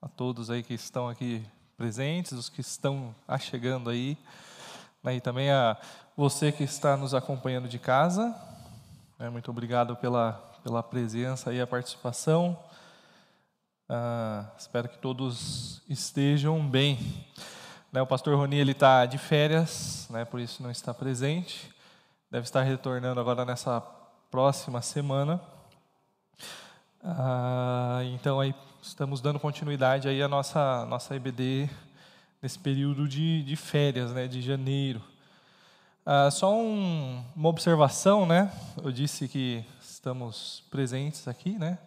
a todos aí que estão aqui presentes, os que estão chegando aí, né, e também a você que está nos acompanhando de casa. né, muito obrigado pela, pela presença e a participação. Ah, espero que todos estejam bem. Né, o pastor Roni está de férias, né, por isso não está presente. Deve estar retornando agora nessa próxima semana. Ah, então aí estamos dando continuidade aí à nossa nossa EBD nesse período de, de férias, né, de janeiro. Ah, só um- uma observação, né? Eu disse que estamos presentes aqui, né?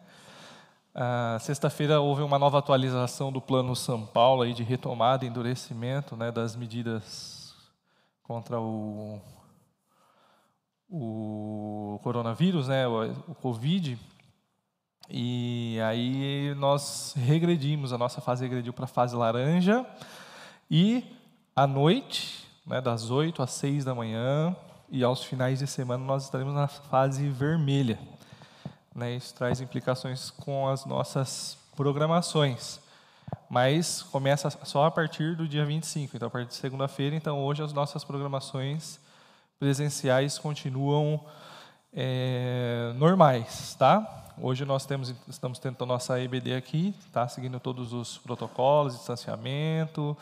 Ah, Sexta-feira houve uma nova atualização do Plano São Paulo aí de retomada e endurecimento, né, das medidas contra o o coronavírus, né, o, o Covid. E aí nós regredimos, a nossa fase regrediu para a fase laranja. E à noite, né, das 8 às 6 da manhã e aos finais de semana, nós estaremos na fase vermelha. Né, isso traz implicações com as nossas programações. Mas começa só a partir do dia 25, então a partir de segunda-feira. Então hoje as nossas programações presenciais continuam é, normais, tá? Hoje nós temos, estamos tendo a nossa EBD aqui, tá? Seguindo todos os protocolos, distanciamento.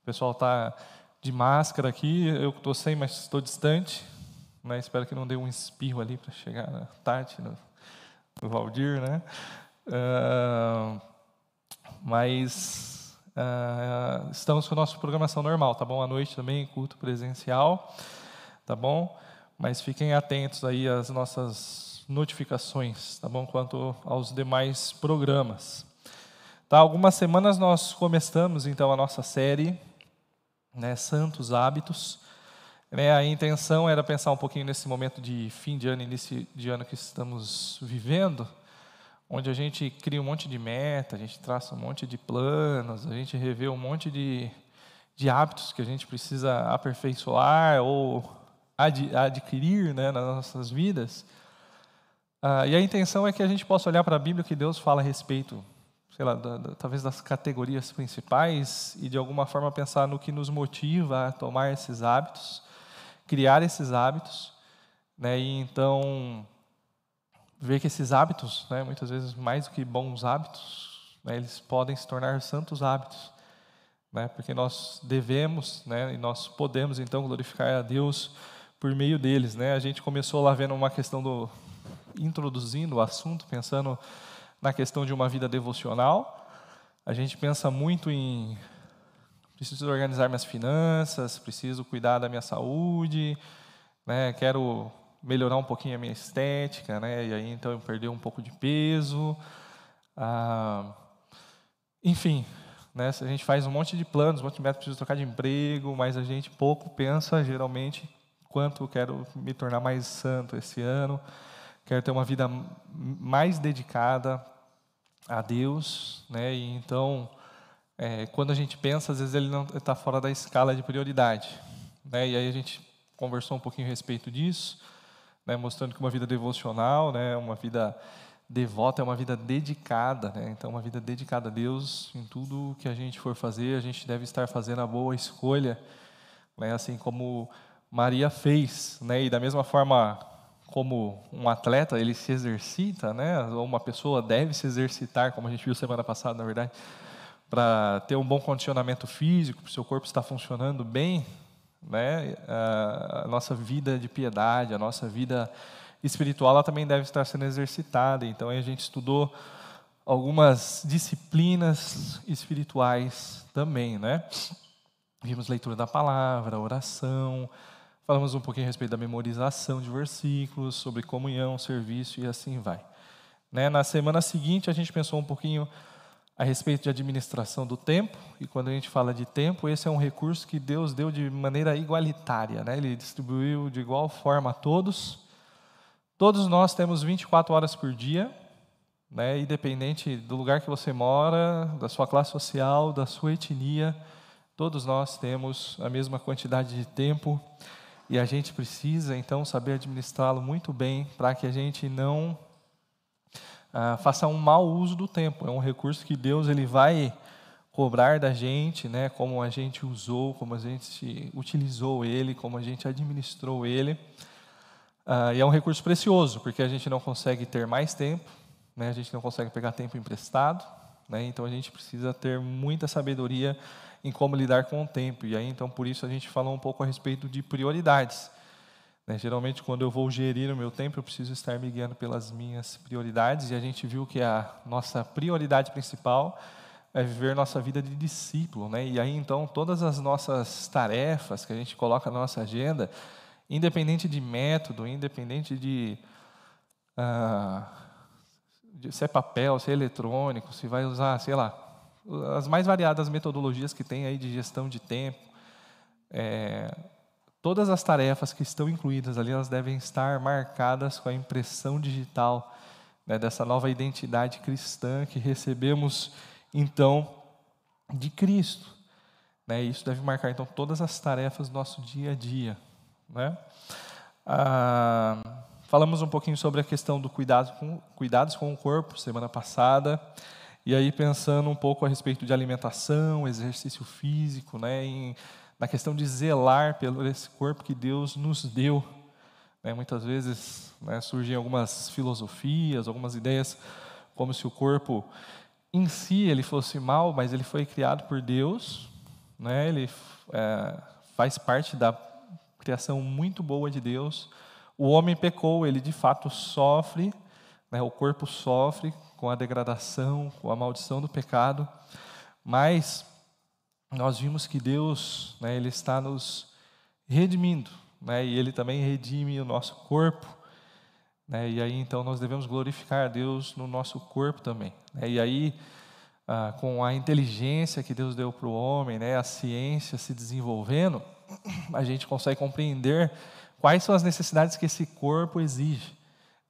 O pessoal está de máscara aqui. Eu estou sem, mas estou distante. Né? Espero que não dê um espirro ali para chegar na Tati, no, no Valdir, né? Ah, mas ah, estamos com a nossa programação normal, tá bom? À noite também, culto presencial, tá bom? Mas fiquem atentos aí às nossas notificações, tá bom? Quanto aos demais programas. Tá, algumas semanas nós começamos então a nossa série, né, Santos Hábitos. Né, a intenção era pensar um pouquinho nesse momento de fim de ano, início de ano que estamos vivendo, onde a gente cria um monte de meta, a gente traça um monte de planos, a gente revê um monte de, de hábitos que a gente precisa aperfeiçoar ou ad, adquirir né, nas nossas vidas. Ah, e a intenção é que a gente possa olhar para a Bíblia que Deus fala a respeito, sei lá, da, da, talvez das categorias principais e de alguma forma pensar no que nos motiva a tomar esses hábitos, criar esses hábitos, né, e então ver que esses hábitos, né, muitas vezes mais do que bons hábitos, né, eles podem se tornar santos hábitos, né, porque nós devemos, né, e nós podemos então glorificar a Deus por meio deles, né? A gente começou lá vendo uma questão do introduzindo o assunto, pensando na questão de uma vida devocional. A gente pensa muito em preciso organizar minhas finanças, preciso cuidar da minha saúde, né? Quero melhorar um pouquinho a minha estética, né? E aí então eu perder um pouco de peso. Ah, enfim, Né? A gente faz um monte de planos, um monte de metas, preciso trocar de emprego, mas a gente pouco pensa, geralmente, quanto eu quero me tornar mais santo esse ano, quero ter uma vida mais dedicada a Deus, né? E então, é, quando a gente pensa, às vezes ele não está fora da escala de prioridade, né? E aí a gente conversou um pouquinho a respeito disso, né? Mostrando que uma vida devocional, né? Uma vida devota é uma vida dedicada, né? Então, uma vida dedicada a Deus em tudo que a gente for fazer, a gente deve estar fazendo a boa escolha, né? Assim como Maria fez, né? E da mesma forma como um atleta ele se exercita, né? Ou uma pessoa deve se exercitar, como a gente viu semana passada, na verdade, para ter um bom condicionamento físico, para o seu corpo estar funcionando bem, né? A nossa vida de piedade, a nossa vida espiritual, ela também deve estar sendo exercitada. Então, a gente estudou algumas disciplinas espirituais também, né? Vimos leitura da palavra, oração, falamos um pouquinho a respeito da memorização de versículos, sobre comunhão, serviço e assim vai. Né? Na semana seguinte, a gente pensou um pouquinho a respeito de administração do tempo, e quando a gente fala de tempo, esse é um recurso que Deus deu de maneira igualitária, né? Ele distribuiu de igual forma a todos, Todos nós temos 24 horas por dia, né, independente do lugar que você mora, da sua classe social, da sua etnia, todos nós temos a mesma quantidade de tempo e a gente precisa então saber administrá-lo muito bem para que a gente não ah, faça um mau uso do tempo. É um recurso que Deus ele vai cobrar da gente, né, como a gente usou, como a gente utilizou ele, como a gente administrou ele. Uh, e é um recurso precioso, porque a gente não consegue ter mais tempo, né? a gente não consegue pegar tempo emprestado, né? então a gente precisa ter muita sabedoria em como lidar com o tempo. E aí, então, por isso a gente falou um pouco a respeito de prioridades. Né? Geralmente, quando eu vou gerir o meu tempo, eu preciso estar me guiando pelas minhas prioridades, e a gente viu que a nossa prioridade principal é viver nossa vida de discípulo. Né? E aí, então, todas as nossas tarefas que a gente coloca na nossa agenda, independente de método, independente de, uh, se é papel, se é eletrônico, se vai usar, sei lá, as mais variadas metodologias que tem aí de gestão de tempo, é, todas as tarefas que estão incluídas ali, elas devem estar marcadas com a impressão digital né, dessa nova identidade cristã que recebemos, então, de Cristo. Né, isso deve marcar, então, todas as tarefas do nosso dia a dia. Né? Ah, falamos um pouquinho sobre a questão do cuidado com, cuidados com o corpo semana passada. E aí pensando um pouco a respeito de alimentação, exercício físico, né, em, na questão de zelar pelo esse corpo que Deus nos deu. Né, muitas vezes né, surgem algumas filosofias, algumas ideias como se o corpo em si ele fosse mal, mas ele foi criado por Deus, né, ele é, faz parte da criação muito boa de Deus. O homem pecou, ele de fato sofre, o corpo sofre com a degradação, com a maldição do pecado, mas nós vimos que Deus, né, ele está nos redimindo, né, e ele também redime o nosso corpo, né, e aí então nós devemos glorificar a Deus no nosso corpo também, né, e aí ah, com a inteligência que Deus deu para o homem, né, a ciência se desenvolvendo, a gente consegue compreender quais são as necessidades que esse corpo exige.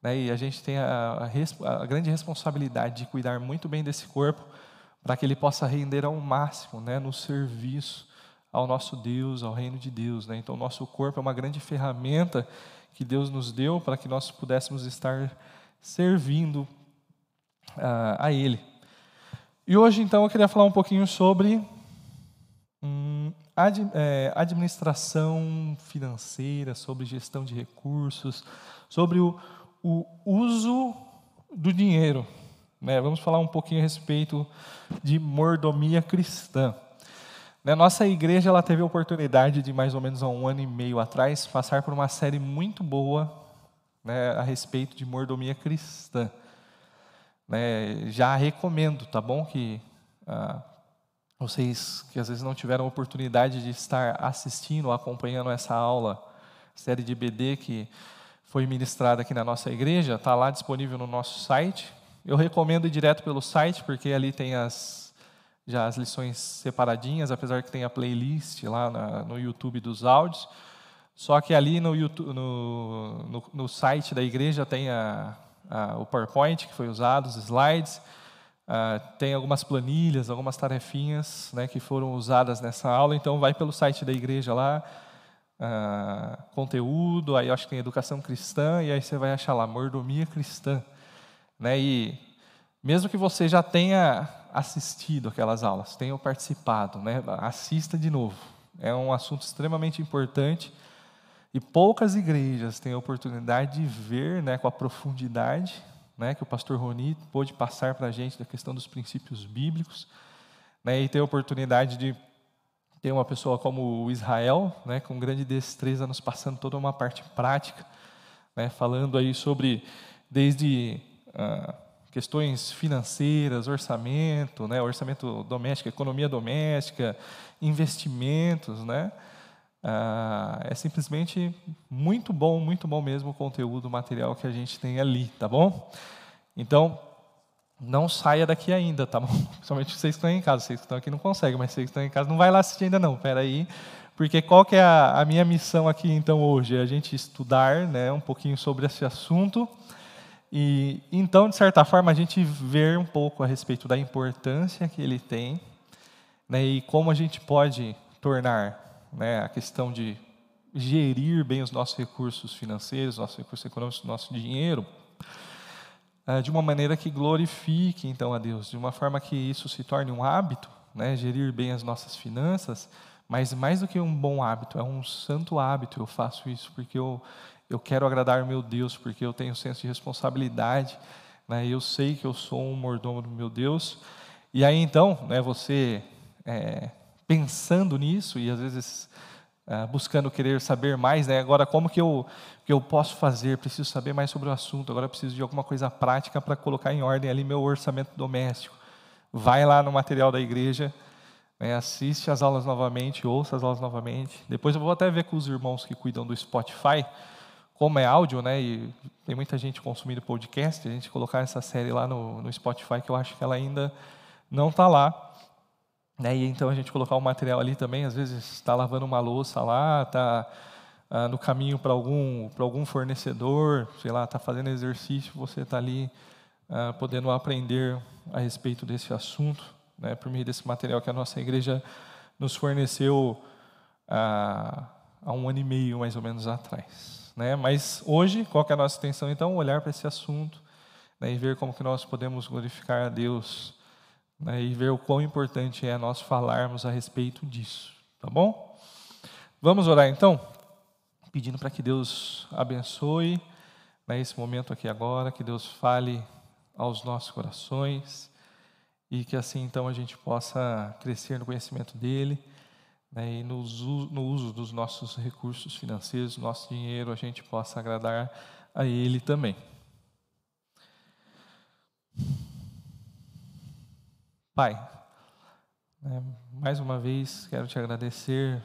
Né? E a gente tem a, a, a, grande responsabilidade de cuidar muito bem desse corpo para que ele possa render ao máximo né? no serviço ao nosso Deus, ao reino de Deus. Né? Então, o nosso corpo é uma grande ferramenta que Deus nos deu para que nós pudéssemos estar servindo uh, a Ele. E hoje, então, eu queria falar um pouquinho sobre hum, ad, é, administração financeira, sobre gestão de recursos, sobre o, o uso do dinheiro. Né? Vamos falar um pouquinho a respeito de mordomia cristã. Né? Nossa igreja ela teve a oportunidade de, mais ou menos há um ano e meio atrás, passar por uma série muito boa né, a respeito de mordomia cristã. Né, já recomendo, tá bom? Que ah, vocês que às vezes não tiveram a oportunidade de estar assistindo acompanhando essa aula, série de BD que foi ministrada aqui na nossa igreja, está lá disponível no nosso site. Eu recomendo ir direto pelo site, porque ali tem as já as lições separadinhas, apesar que tem a playlist lá na, no YouTube dos áudios. Só que ali no, YouTube, no, no, no site da igreja tem a, a, o PowerPoint que foi usado, os slides, ah, tem algumas planilhas, algumas tarefinhas né, que foram usadas nessa aula. Então, vai pelo site da igreja lá, ah, conteúdo, aí acho que tem educação cristã, e aí você vai achar lá, mordomia cristã. Né, e mesmo que você já tenha assistido aquelas aulas, tenha participado, né, assista de novo. É um assunto extremamente importante e poucas igrejas têm a oportunidade de ver né, com a profundidade né, que o pastor Roni pôde passar para a gente da questão dos princípios bíblicos, né, e ter a oportunidade de ter uma pessoa como o Israel, né, com grande destreza, nos passando toda uma parte prática, né, falando aí sobre desde ah, questões financeiras, orçamento, né, orçamento doméstico, economia doméstica, investimentos, né, ah, é simplesmente muito bom, muito bom mesmo o conteúdo, o material que a gente tem ali, tá bom? Então, não saia daqui ainda, tá bom? Principalmente vocês que estão em casa, vocês que estão aqui não conseguem, mas vocês que estão em casa não vai lá assistir ainda não, espera aí. Porque qual que é a, a, minha missão aqui então hoje? É a gente estudar né, um pouquinho sobre esse assunto e então, de certa forma, a gente ver um pouco a respeito da importância que ele tem né, e como a gente pode tornar né, a questão de gerir bem os nossos recursos financeiros, nossos recursos econômicos, nosso dinheiro, de uma maneira que glorifique então a Deus, de uma forma que isso se torne um hábito, né, gerir bem as nossas finanças, mas mais do que um bom hábito, é um santo hábito. Eu faço isso porque eu, eu quero agradar meu Deus, porque eu tenho senso de responsabilidade, né, eu sei que eu sou um mordomo do meu Deus. E aí então, né, você é, pensando nisso e às vezes uh, buscando querer saber mais, né? Agora como que eu que eu posso fazer? Preciso saber mais sobre o assunto. Agora preciso de alguma coisa prática para colocar em ordem ali meu orçamento doméstico. Vai lá no material da igreja, né? assiste as aulas novamente, ouça as aulas novamente. Depois eu vou até ver com os irmãos que cuidam do Spotify, como é áudio, né? E tem muita gente consumindo podcast, a gente colocar essa série lá no, no Spotify que eu acho que ela ainda não está lá. Né? E então a gente colocar o material ali também, às vezes está lavando uma louça lá, está ah, no caminho para algum, algum fornecedor, sei lá, está fazendo exercício, você está ali ah, podendo aprender a respeito desse assunto, né? por meio desse material que a nossa igreja nos forneceu ah, há um ano e meio, mais ou menos, atrás. Né? Mas hoje, qual é a nossa intenção, então? Olhar para esse assunto né? e ver como que nós podemos glorificar a Deus né, e ver o quão importante é nós falarmos a respeito disso, tá bom? Vamos orar então, pedindo para que Deus abençoe né, esse momento aqui agora, que Deus fale aos nossos corações e que assim então a gente possa crescer no conhecimento dele né, e no uso, no uso dos nossos recursos financeiros, nosso dinheiro, a gente possa agradar a ele também. Pai, né, mais uma vez quero te agradecer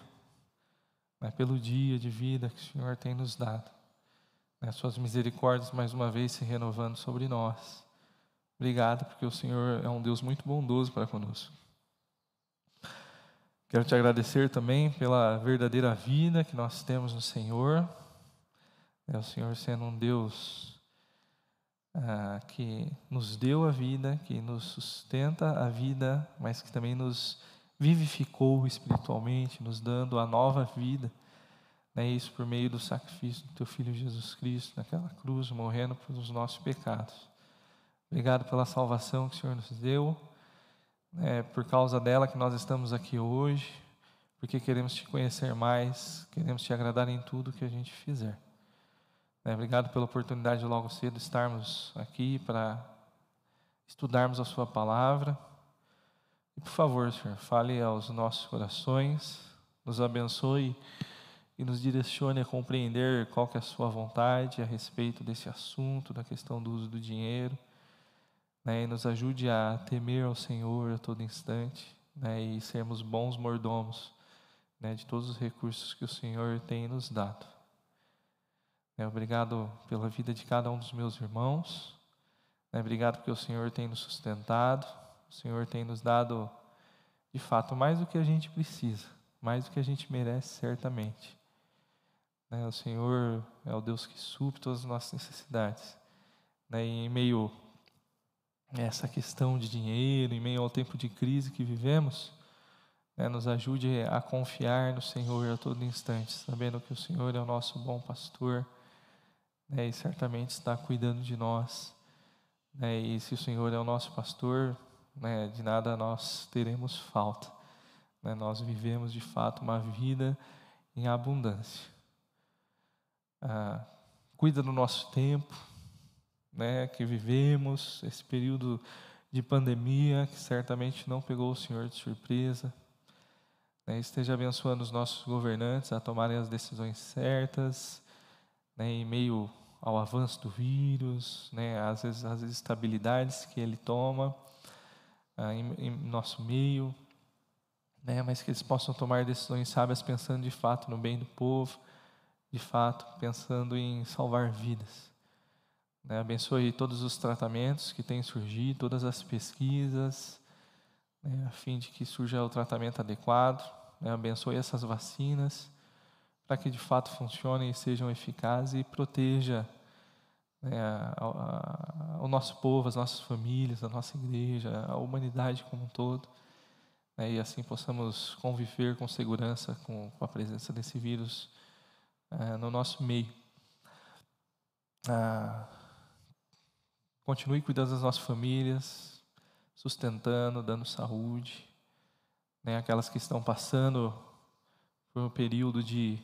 né, pelo dia de vida que o Senhor tem nos dado. Né, suas misericórdias mais uma vez se renovando sobre nós. Obrigado, porque o Senhor é um Deus muito bondoso para conosco. Quero te agradecer também pela verdadeira vida que nós temos no Senhor. É o Senhor sendo um Deus ah, que nos deu a vida, que nos sustenta a vida, mas que também nos vivificou espiritualmente, nos dando a nova vida. Né, isso por meio do sacrifício do teu Filho Jesus Cristo naquela cruz, morrendo pelos nossos pecados. Obrigado pela salvação que o Senhor nos deu. É por causa dela que nós estamos aqui hoje, porque queremos te conhecer mais, queremos te agradar em tudo que a gente fizer. É, obrigado pela oportunidade de logo cedo estarmos aqui para estudarmos a Sua palavra. E por favor, Senhor, fale aos nossos corações, nos abençoe e nos direcione a compreender qual que é a Sua vontade a respeito desse assunto, da questão do uso do dinheiro. Né, e nos ajude a temer ao Senhor a todo instante né, e sermos bons mordomos né, de todos os recursos que o Senhor tem nos dado. É, obrigado pela vida de cada um dos meus irmãos. É, obrigado porque o Senhor tem nos sustentado, o Senhor tem nos dado de fato, mais do que a gente precisa, mais do que a gente merece, certamente. Né? O Senhor é o Deus que supre todas as nossas necessidades. Né? E em meio a essa questão de dinheiro, em meio ao tempo de crise que vivemos, né? nos ajude a confiar no Senhor a todo instante, sabendo que o Senhor é o nosso bom pastor né? e certamente está cuidando de nós. Né? E se o Senhor é o nosso pastor, né? de nada nós teremos falta. Né? Nós vivemos de fato uma vida em abundância ah, cuida do nosso tempo, né, que vivemos, esse período de pandemia que certamente não pegou o Senhor de surpresa. Né, esteja abençoando os nossos governantes a tomarem as decisões certas, né, em meio ao avanço do vírus, né, às vezes que ele toma ah, em, em, nosso meio, né, mas que eles possam tomar decisões sábias pensando de fato no bem do povo de fato, pensando em salvar vidas. Né? Abençoe todos os tratamentos que têm surgido, todas as pesquisas, né? a fim de que surja o tratamento adequado. Né? Abençoe essas vacinas, para que de fato funcionem e sejam eficazes e proteja né, a, a, o nosso povo, as nossas famílias, a nossa igreja, a humanidade como um todo. Né, e assim possamos conviver com segurança com, com a presença desse vírus é, no nosso meio. Ah, continue cuidando das nossas famílias, sustentando, dando saúde. Né, aquelas que estão passando por um período de,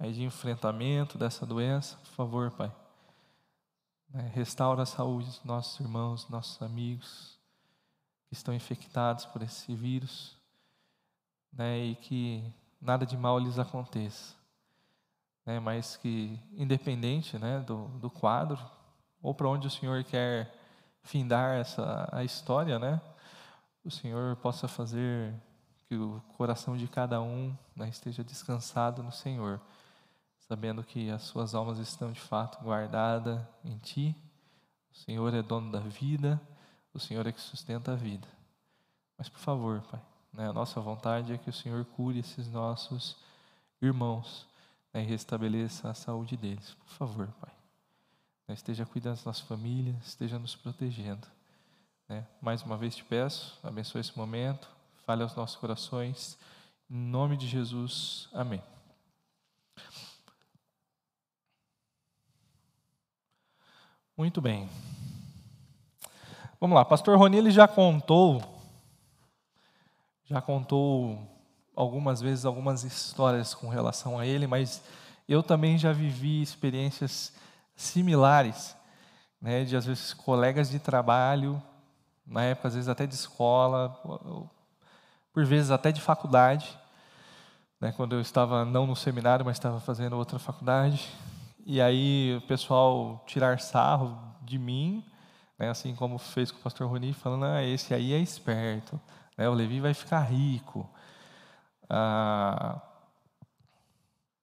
aí, de enfrentamento dessa doença, por favor, Pai. Né, restaura a saúde dos nossos irmãos, nossos amigos que estão infectados por esse vírus, né, e que nada de mal lhes aconteça né, mas que, independente né, do, do quadro, ou para onde o Senhor quer findar essa, a história, né, o Senhor possa fazer que o coração de cada um né, esteja descansado no Senhor, sabendo que as suas almas estão de fato guardadas em Ti. O Senhor é dono da vida, o Senhor é que sustenta a vida. Mas, por favor, Pai, né, a nossa vontade é que o Senhor cure esses nossos irmãos né, e restabeleça a saúde deles. Por favor, Pai. Né, esteja cuidando das nossas famílias, esteja nos protegendo. Né. Mais uma vez te peço, abençoe esse momento, fale aos nossos corações. Em nome de Jesus, amém. Muito bem. Vamos lá, pastor Roni ele já contou, já contou algumas vezes algumas histórias com relação a ele, mas eu também já vivi experiências similares, né, de às vezes colegas de trabalho, na época às vezes até de escola, por vezes até de faculdade, né, quando eu estava não no seminário, mas estava fazendo outra faculdade, e aí o pessoal tirar sarro de mim, né, assim como fez com o pastor Roni, falando, ah, esse aí é esperto, né, o Levi vai ficar rico, ah,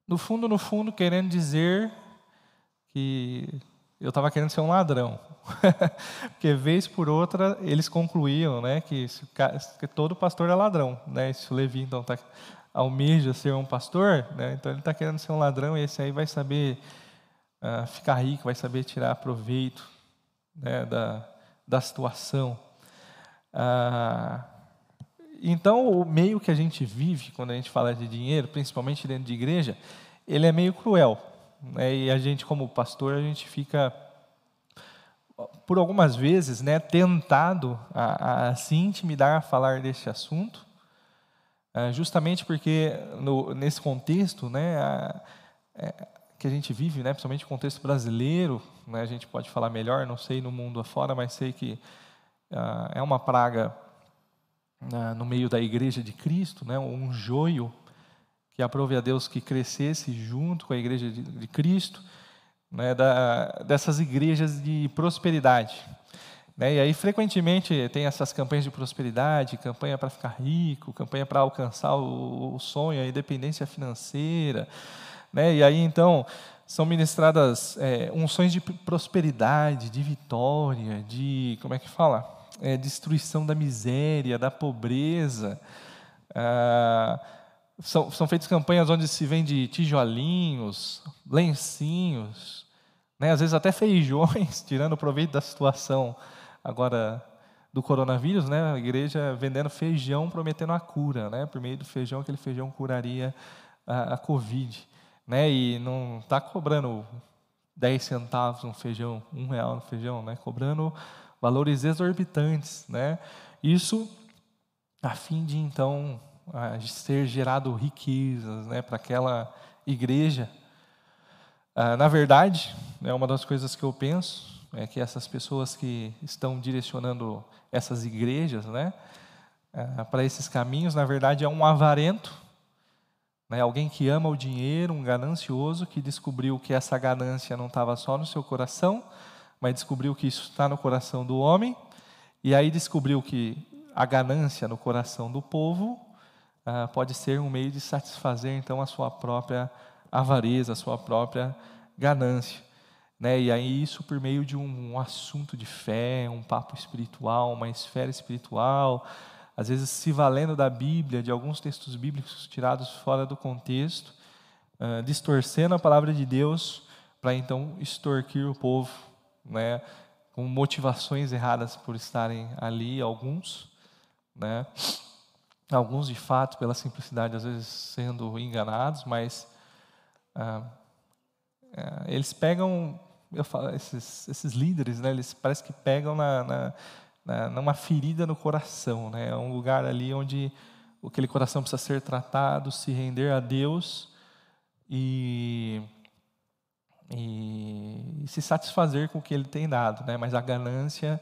no fundo, no fundo, querendo dizer que eu estava querendo ser um ladrão. Porque, vez por outra, eles concluíam né, que, que todo pastor é ladrão. Né? Se o Levi, então, tá, almeja ser um pastor, né, então ele está querendo ser um ladrão e esse aí vai saber uh, ficar rico, vai saber tirar proveito né, da, da situação. Uh, então, o meio que a gente vive, quando a gente fala de dinheiro, principalmente dentro de igreja, ele é meio cruel. Né? E a gente, como pastor, a gente fica, por algumas vezes, né, tentado a, a se intimidar a falar desse assunto, é, justamente porque, no, nesse contexto né, a, é, que a gente vive, né, principalmente o contexto brasileiro, né, a gente pode falar melhor, não sei no mundo afora, mas sei que uh, é uma praga no meio da igreja de Cristo, né, um joio que aprove a Deus que crescesse junto com a igreja de, de Cristo, né, da, dessas igrejas de prosperidade. Né, e aí, frequentemente, tem essas campanhas de prosperidade, campanha para ficar rico, campanha para alcançar o, o, sonho, a independência financeira. Né, e aí, então, são ministradas é, unções de prosperidade, de vitória, de, como é que fala? é, destruição da miséria, da pobreza. Ah, são, são feitas campanhas onde se vende tijolinhos, lencinhos, né, às vezes até feijões, tirando proveito da situação agora do coronavírus, né, a igreja vendendo feijão, prometendo a cura, né, por meio do feijão, aquele feijão curaria a, a Covid. Né, e não está cobrando 10 centavos um feijão, um real no feijão, né, cobrando valores exorbitantes. Né, isso a fim de, então, ser gerado riquezas né, para aquela igreja. Ah, na verdade, é uma das coisas que eu penso é que essas pessoas que estão direcionando essas igrejas, né, ah, para esses caminhos, na verdade é um avarento, né, alguém que ama o dinheiro, um ganancioso que descobriu que essa ganância não estava só no seu coração, mas descobriu que isso está no coração do homem, e aí descobriu que a ganância no coração do povo ah, pode ser um meio de satisfazer então a sua própria avareza, a sua própria ganância. Né? E aí isso por meio de um, um assunto de fé, um papo espiritual, uma esfera espiritual, às vezes se valendo da Bíblia, de alguns textos bíblicos tirados fora do contexto, uh, distorcendo a palavra de Deus para então extorquir o povo, né? com motivações erradas por estarem ali, alguns, né? alguns de fato pela simplicidade às vezes sendo enganados, mas ah, é, eles pegam, eu falo, esses, esses líderes, né, eles parece que pegam na, na, na, numa ferida no coração, né, é um lugar ali onde aquele coração precisa ser tratado, se render a Deus e, e, e se satisfazer com o que Ele tem dado, né, mas a ganância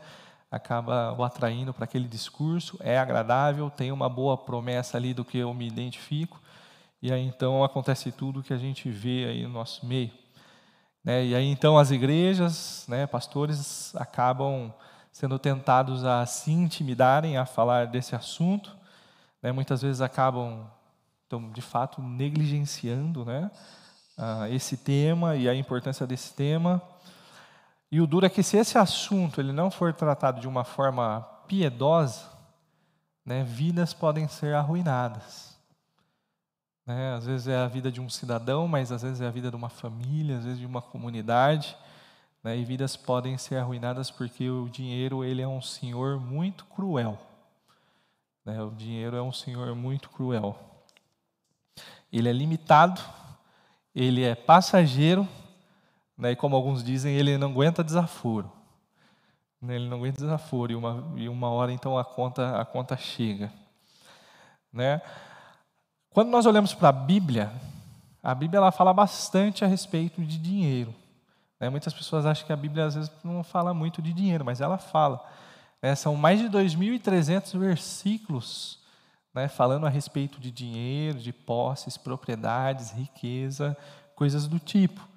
acaba o atraindo para aquele discurso, é agradável, tem uma boa promessa ali do que eu me identifico, e aí então acontece tudo que a gente vê aí no nosso meio. Né? E aí então as igrejas, né, pastores acabam sendo tentados a se intimidarem a falar desse assunto, né? muitas vezes acabam, então, de fato, negligenciando né, esse tema e a importância desse tema. E o duro é que se esse assunto ele não for tratado de uma forma piedosa, né, vidas podem ser arruinadas. Né? Às vezes é a vida de um cidadão, mas às vezes é a vida de uma família, às vezes de uma comunidade. Né? E vidas podem ser arruinadas porque o dinheiro ele é um senhor muito cruel. Né? O dinheiro é um senhor muito cruel. Ele é limitado, ele é passageiro, né? e como alguns dizem, ele não aguenta desaforo. Né? Ele não aguenta desaforo, e uma, e uma hora então a conta, a conta chega. Né? Quando nós olhamos para a Bíblia, a Bíblia ela fala bastante a respeito de dinheiro. Né? Muitas pessoas acham que a Bíblia às vezes não fala muito de dinheiro, mas ela fala. Né? São mais de 2.300 versículos né? falando a respeito de dinheiro, de posses, propriedades, riqueza, coisas do tipo.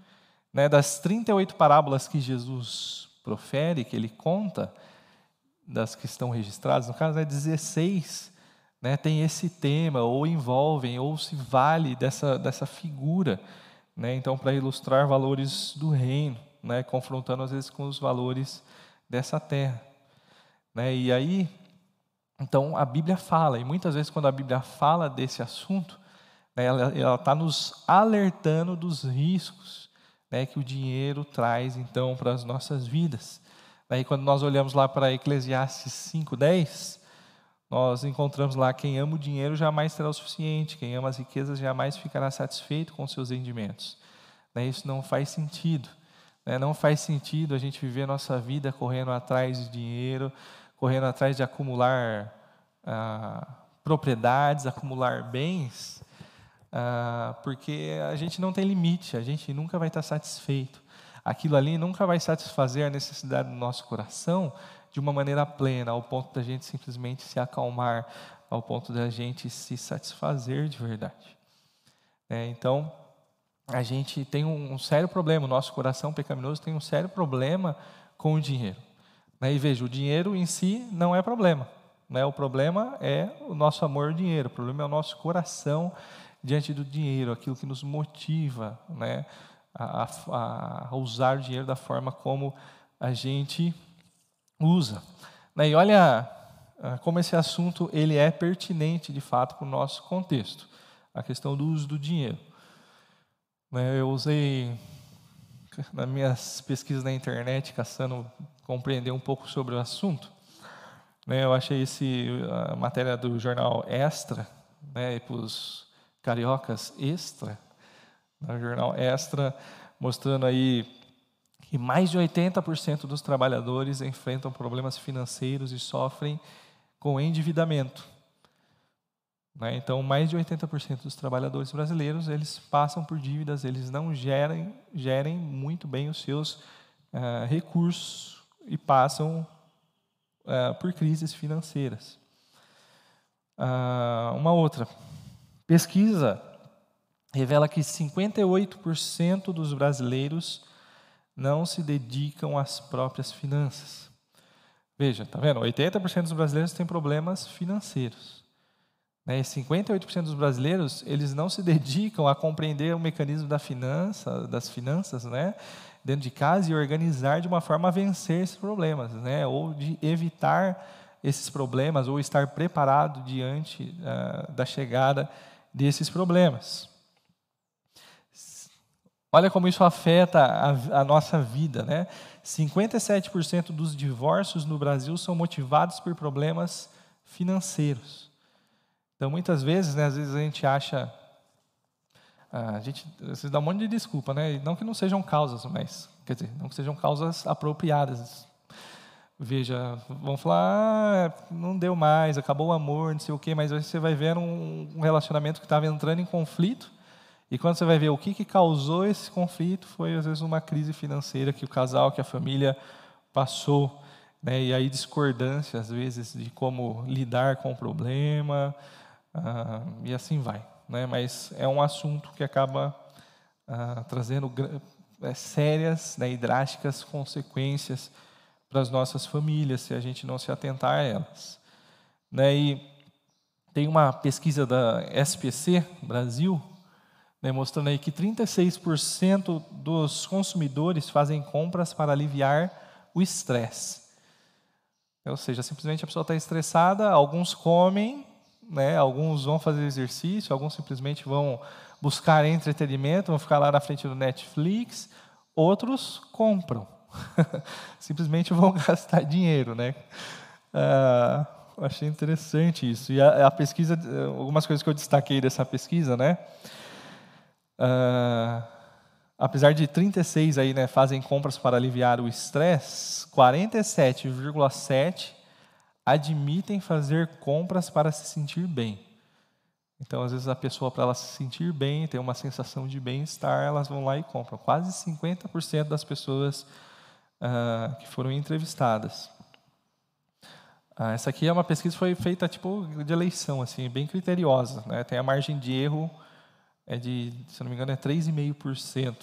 Né? Das 38 parábolas que Jesus profere, que ele conta, das que estão registradas, no caso, é 16 né, tem esse tema, ou envolvem, ou se vale dessa, dessa figura, né, então para ilustrar valores do reino, né, confrontando às vezes com os valores dessa terra. Né, e aí, então a Bíblia fala, e muitas vezes quando a Bíblia fala desse assunto, né, ela está nos alertando dos riscos né, que o dinheiro traz então para as nossas vidas. Aí quando nós olhamos lá para Eclesiastes 5,10, nós encontramos lá: quem ama o dinheiro jamais terá o suficiente, quem ama as riquezas jamais ficará satisfeito com seus rendimentos. Né, isso não faz sentido. Né, não faz sentido a gente viver a nossa vida correndo atrás de dinheiro, correndo atrás de acumular ah, propriedades, acumular bens, ah, porque a gente não tem limite, a gente nunca vai estar satisfeito. Aquilo ali nunca vai satisfazer a necessidade do nosso coração de uma maneira plena, ao ponto da gente simplesmente se acalmar, ao ponto da gente se satisfazer de verdade. É, então, a gente tem um, sério problema, o nosso coração pecaminoso tem um sério problema com o dinheiro. Né? E veja, o dinheiro em si não é problema. Né? O problema é o nosso amor ao dinheiro, o problema é o nosso coração diante do dinheiro, aquilo que nos motiva né? a, a, a usar o dinheiro da forma como a gente usa. E olha ah, como esse assunto ele é pertinente, de fato, para o nosso contexto. A questão do uso do dinheiro. Né, eu usei, nas minhas pesquisas na internet, caçando compreender um pouco sobre o assunto, né, eu achei esse, a matéria do jornal Extra, né, para os cariocas Extra, no né, jornal Extra, mostrando aí que mais de 80% dos trabalhadores enfrentam problemas financeiros e sofrem com endividamento. Né? Então, mais de 80% dos trabalhadores brasileiros eles passam por dívidas, eles não gerem, gerem muito bem os seus uh, recursos e passam uh, por crises financeiras. Uh, uma outra pesquisa revela que 58% dos brasileiros não se dedicam às próprias finanças. Veja, tá vendo? 80% dos brasileiros têm problemas financeiros. Né? E 58% dos brasileiros, eles não se dedicam a compreender o mecanismo da finança, das finanças, né? dentro de casa e organizar de uma forma a vencer esses problemas, né? Ou de evitar esses problemas ou estar preparado diante uh, da chegada desses problemas. Olha como isso afeta a, a nossa vida, né? 57% dos divórcios no Brasil são motivados por problemas financeiros. Então, muitas vezes, né, às vezes a gente acha, ah, a gente se dá um monte de desculpa, né? Não que não sejam causas, mas quer dizer, não que sejam causas apropriadas. Veja, vão falar, ah, não deu mais, acabou o amor, não sei o quê, mas você vai ver um, um relacionamento que estava entrando em conflito e quando você vai ver o que, que causou esse conflito, foi às vezes uma crise financeira que o casal, que a família passou. Né? E aí discordância, às vezes, de como lidar com o problema, ah, e assim vai. Né? Mas é um assunto que acaba ah, trazendo é, sérias né, e drásticas consequências para as nossas famílias, se a gente não se atentar a elas. Né? E tem uma pesquisa da SPC Brasil, né, mostrando aí que 36% dos consumidores fazem compras para aliviar o estresse. Ou seja, simplesmente a pessoa está estressada, alguns comem, né, alguns vão fazer exercício, alguns simplesmente vão buscar entretenimento, vão ficar lá na frente do Netflix, outros compram. simplesmente vão gastar dinheiro. Né? Ah, achei interessante isso. E a, a pesquisa, algumas coisas que eu destaquei dessa pesquisa, né? Uh, apesar de 36 aí, né, fazem compras para aliviar o estresse, 47,7 admitem fazer compras para se sentir bem. Então, às vezes a pessoa para ela se sentir bem, ter uma sensação de bem-estar, elas vão lá e compram. Quase 50% das pessoas uh, que foram entrevistadas. Uh, essa aqui é uma pesquisa que foi feita tipo de eleição, assim, bem criteriosa. Né? Tem a margem de erro é de, se não me engano, é 3,5%.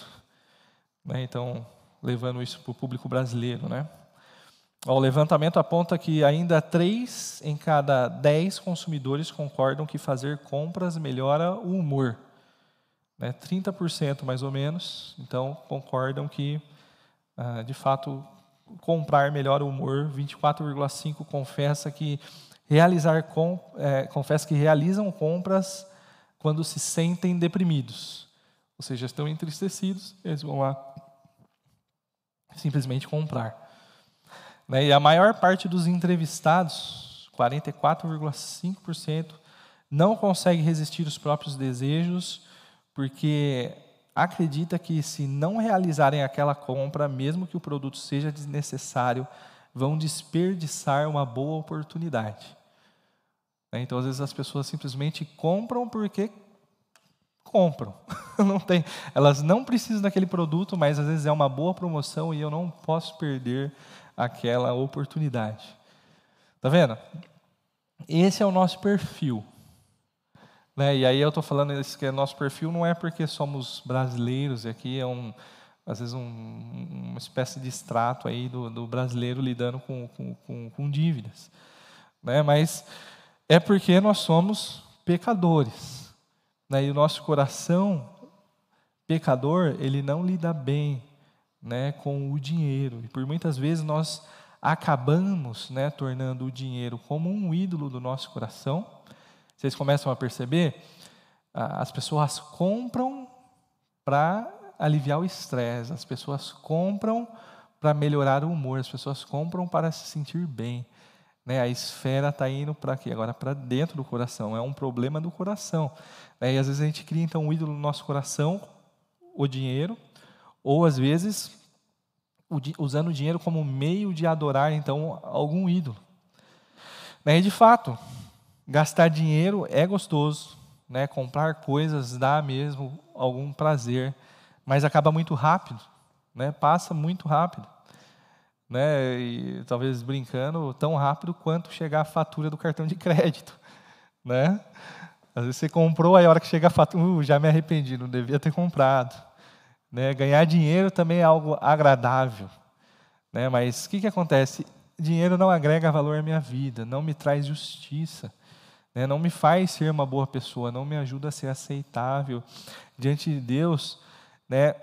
Né? Então, levando isso para o público brasileiro. Né? O levantamento aponta que ainda 3 em cada 10 consumidores concordam que fazer compras melhora o humor. Né? 30% mais ou menos, então, concordam que, ah, de fato, comprar melhora o humor. 24,5% confessa que realizar com, é, confessa que realizam compras quando se sentem deprimidos. Ou seja, estão entristecidos, eles vão lá simplesmente comprar. Né, e a maior parte dos entrevistados, 44,5%, não consegue resistir os próprios desejos, porque acredita que se não realizarem aquela compra, mesmo que o produto seja desnecessário, vão desperdiçar uma boa oportunidade. Né? Então, às vezes, as pessoas simplesmente compram porque compram. não tem, elas não precisam daquele produto, mas às vezes é uma boa promoção e eu não posso perder aquela oportunidade. Tá vendo? Esse é o nosso perfil. Né? E aí eu estou falando isso que é nosso perfil não é porque somos brasileiros, e aqui é um, às vezes um, uma espécie de extrato aí do, do brasileiro lidando com, com, com, com dívidas. Né? Mas é porque nós somos pecadores. Né? E o nosso coração pecador, ele não lida bem né, com o dinheiro. E por muitas vezes nós acabamos né, tornando o dinheiro como um ídolo do nosso coração. Vocês começam a perceber? As pessoas compram para aliviar o estresse, as pessoas compram para melhorar o humor, as pessoas compram para se sentir bem. Né? A esfera está indo para quê? Agora para dentro do coração, é um problema do coração. Né? E às vezes a gente cria então um ídolo no nosso coração, o dinheiro, ou às vezes usando o dinheiro como meio de adorar então algum ídolo. Né? E de fato, gastar dinheiro é gostoso, né? comprar coisas dá mesmo algum prazer, mas acaba muito rápido, né? passa muito rápido. Né? E talvez brincando, tão rápido quanto chegar a fatura do cartão de crédito. Né? Às vezes você comprou, aí a hora que chega a fatura, uh, já me arrependi, não devia ter comprado. Né? Ganhar dinheiro também é algo agradável. Né? Mas o que, que acontece? Dinheiro não agrega valor à minha vida, não me traz justiça, né? não me faz ser uma boa pessoa, não me ajuda a ser aceitável diante de Deus. Né?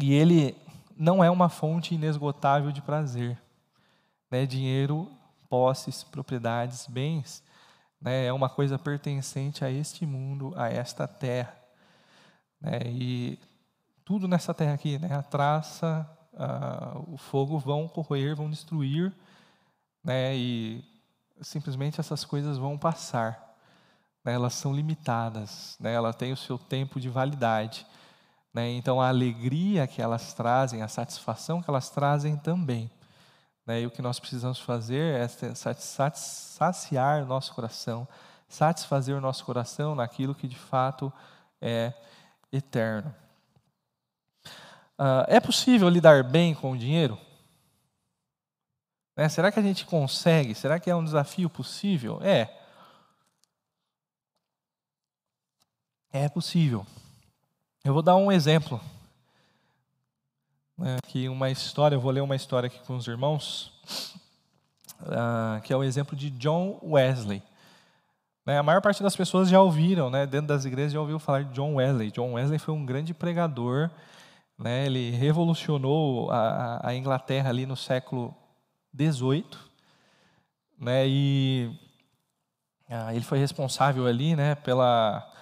E Ele não é uma fonte inesgotável de prazer. Né? Dinheiro, posses, propriedades, bens, né? é uma coisa pertencente a este mundo, a esta terra. Né? E tudo nessa terra aqui, né? a traça, ah, o fogo vão corroer, vão destruir, né? e simplesmente essas coisas vão passar. Né? Elas são limitadas, né? ela tem o seu tempo de validade. Né? Então, a alegria que elas trazem, a satisfação que elas trazem também. Né? E o que nós precisamos fazer é saciar nosso coração, satisfazer o nosso coração naquilo que de fato é eterno. Ah, é possível lidar bem com o dinheiro? Né? Será que a gente consegue? Será que é um desafio possível? É. É possível. Eu vou dar um exemplo. Né, aqui uma história, eu vou ler uma história aqui com os irmãos, ah, que é o exemplo de John Wesley. Né, a maior parte das pessoas já ouviram, né, dentro das igrejas já ouviu falar de John Wesley. John Wesley foi um grande pregador, né, ele revolucionou a, a Inglaterra ali no século XVIII, né, e ah, ele foi responsável ali, né, pela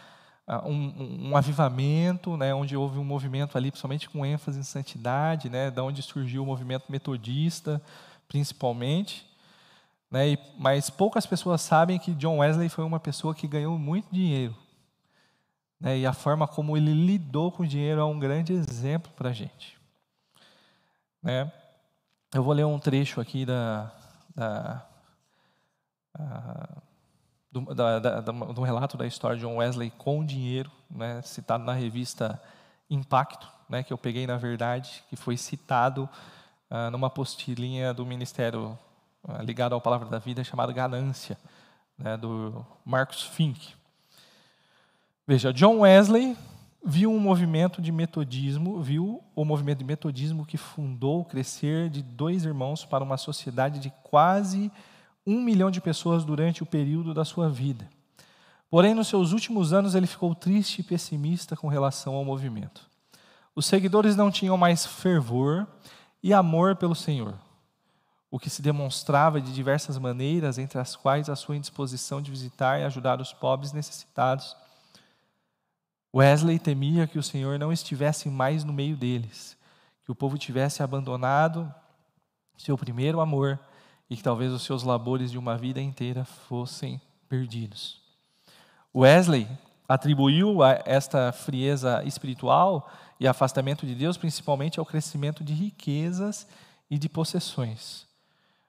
um, um avivamento, né, onde houve um movimento ali, principalmente com ênfase em santidade, né, da onde surgiu o movimento metodista, principalmente. Né, e, mas poucas pessoas sabem que John Wesley foi uma pessoa que ganhou muito dinheiro. Né, e a forma como ele lidou com o dinheiro é um grande exemplo para a gente. Né? Eu vou ler um trecho aqui da, da, ah, do, da, da, do relato da história de John Wesley com dinheiro, né, citado na revista Impacto, né, que eu peguei na verdade, que foi citado ah, numa apostilinha do Ministério ah, ligado à Palavra da Vida, chamado Ganância, né, do Marcos Fink. Veja, John Wesley viu um movimento de metodismo, viu o movimento de metodismo que fundou o crescer de dois irmãos para uma sociedade de quase um milhão de pessoas durante o período da sua vida. Porém, nos seus últimos anos, ele ficou triste e pessimista com relação ao movimento. Os seguidores não tinham mais fervor e amor pelo Senhor, o que se demonstrava de diversas maneiras, entre as quais a sua indisposição de visitar e ajudar os pobres necessitados. Wesley temia que o Senhor não estivesse mais no meio deles, que o povo tivesse abandonado seu primeiro amor e que talvez os seus labores de uma vida inteira fossem perdidos. Wesley atribuiu a esta frieza espiritual e afastamento de Deus principalmente ao crescimento de riquezas e de possessões.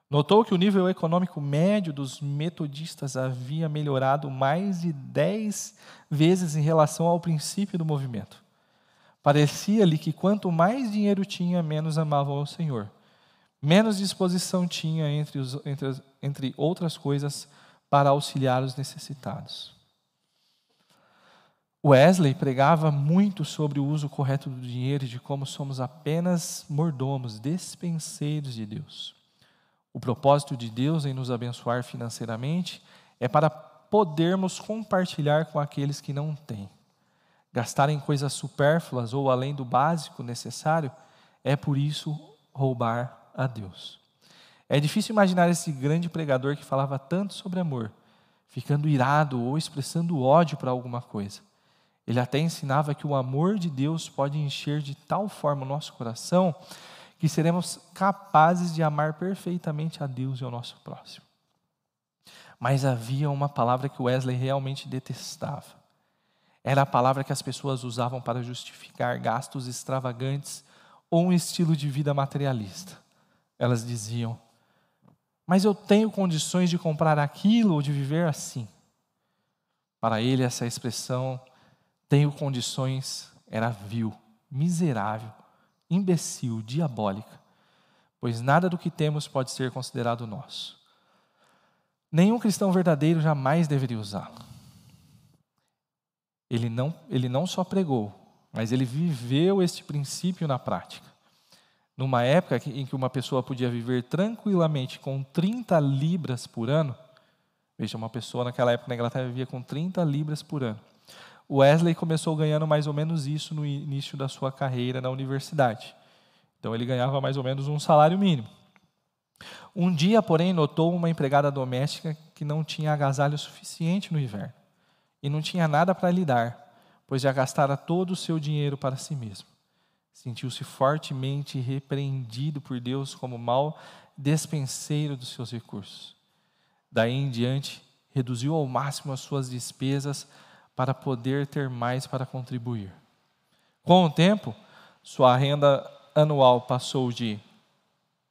Notou que o nível econômico médio dos metodistas havia melhorado mais de dez vezes em relação ao princípio do movimento. Parecia-lhe que quanto mais dinheiro tinha, menos amavam ao Senhor. Menos disposição tinha, entre, os, entre, entre outras coisas, para auxiliar os necessitados. Wesley pregava muito sobre o uso correto do dinheiro e de como somos apenas mordomos, despenseiros de Deus. O propósito de Deus em nos abençoar financeiramente é para podermos compartilhar com aqueles que não têm. Gastar em coisas supérfluas ou além do básico necessário é, por isso, roubar a Deus. É difícil imaginar esse grande pregador que falava tanto sobre amor, ficando irado ou expressando ódio para alguma coisa. Ele até ensinava que o amor de Deus pode encher de tal forma o nosso coração que seremos capazes de amar perfeitamente a Deus e ao nosso próximo. Mas havia uma palavra que Wesley realmente detestava. Era a palavra que as pessoas usavam para justificar gastos extravagantes ou um estilo de vida materialista. Elas diziam: Mas eu tenho condições de comprar aquilo ou de viver assim. Para ele, essa expressão, tenho condições, era vil, miserável, imbecil, diabólica, pois nada do que temos pode ser considerado nosso. Nenhum cristão verdadeiro jamais deveria usá-lo. Ele não, ele não só pregou, mas ele viveu este princípio na prática. Numa época em que uma pessoa podia viver tranquilamente com 30 libras por ano, veja, uma pessoa naquela época na Inglaterra vivia com 30 libras por ano. Wesley começou ganhando mais ou menos isso no início da sua carreira na universidade. Então ele ganhava mais ou menos um salário mínimo. Um dia, porém, notou uma empregada doméstica que não tinha agasalho suficiente no inverno e não tinha nada para lhe dar, pois já gastara todo o seu dinheiro para si mesmo. Sentiu-se fortemente repreendido por Deus como mal despenseiro dos seus recursos. Daí em diante, reduziu ao máximo as suas despesas para poder ter mais para contribuir. Com o tempo, sua renda anual passou de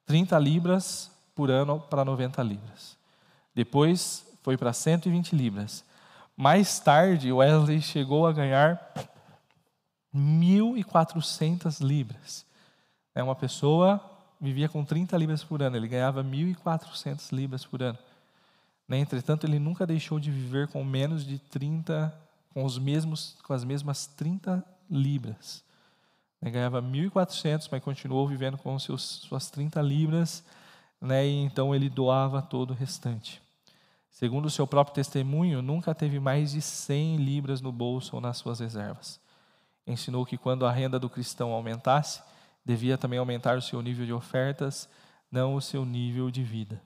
30 libras por ano para 90 libras. Depois foi para 120 libras. Mais tarde, Wesley chegou a ganhar 1.400 libras. É uma pessoa vivia com 30 libras por ano, ele ganhava 1.400 libras por ano. Né, entretanto, ele nunca deixou de viver com menos de 30, com os mesmos, com as mesmas 30 libras. Ele ganhava 1.400, mas continuou vivendo com seus, suas 30 libras, né, e então ele doava todo o restante. Segundo o seu próprio testemunho, nunca teve mais de 100 libras no bolso ou nas suas reservas. Ensinou que quando a renda do cristão aumentasse, devia também aumentar o seu nível de ofertas, não o seu nível de vida.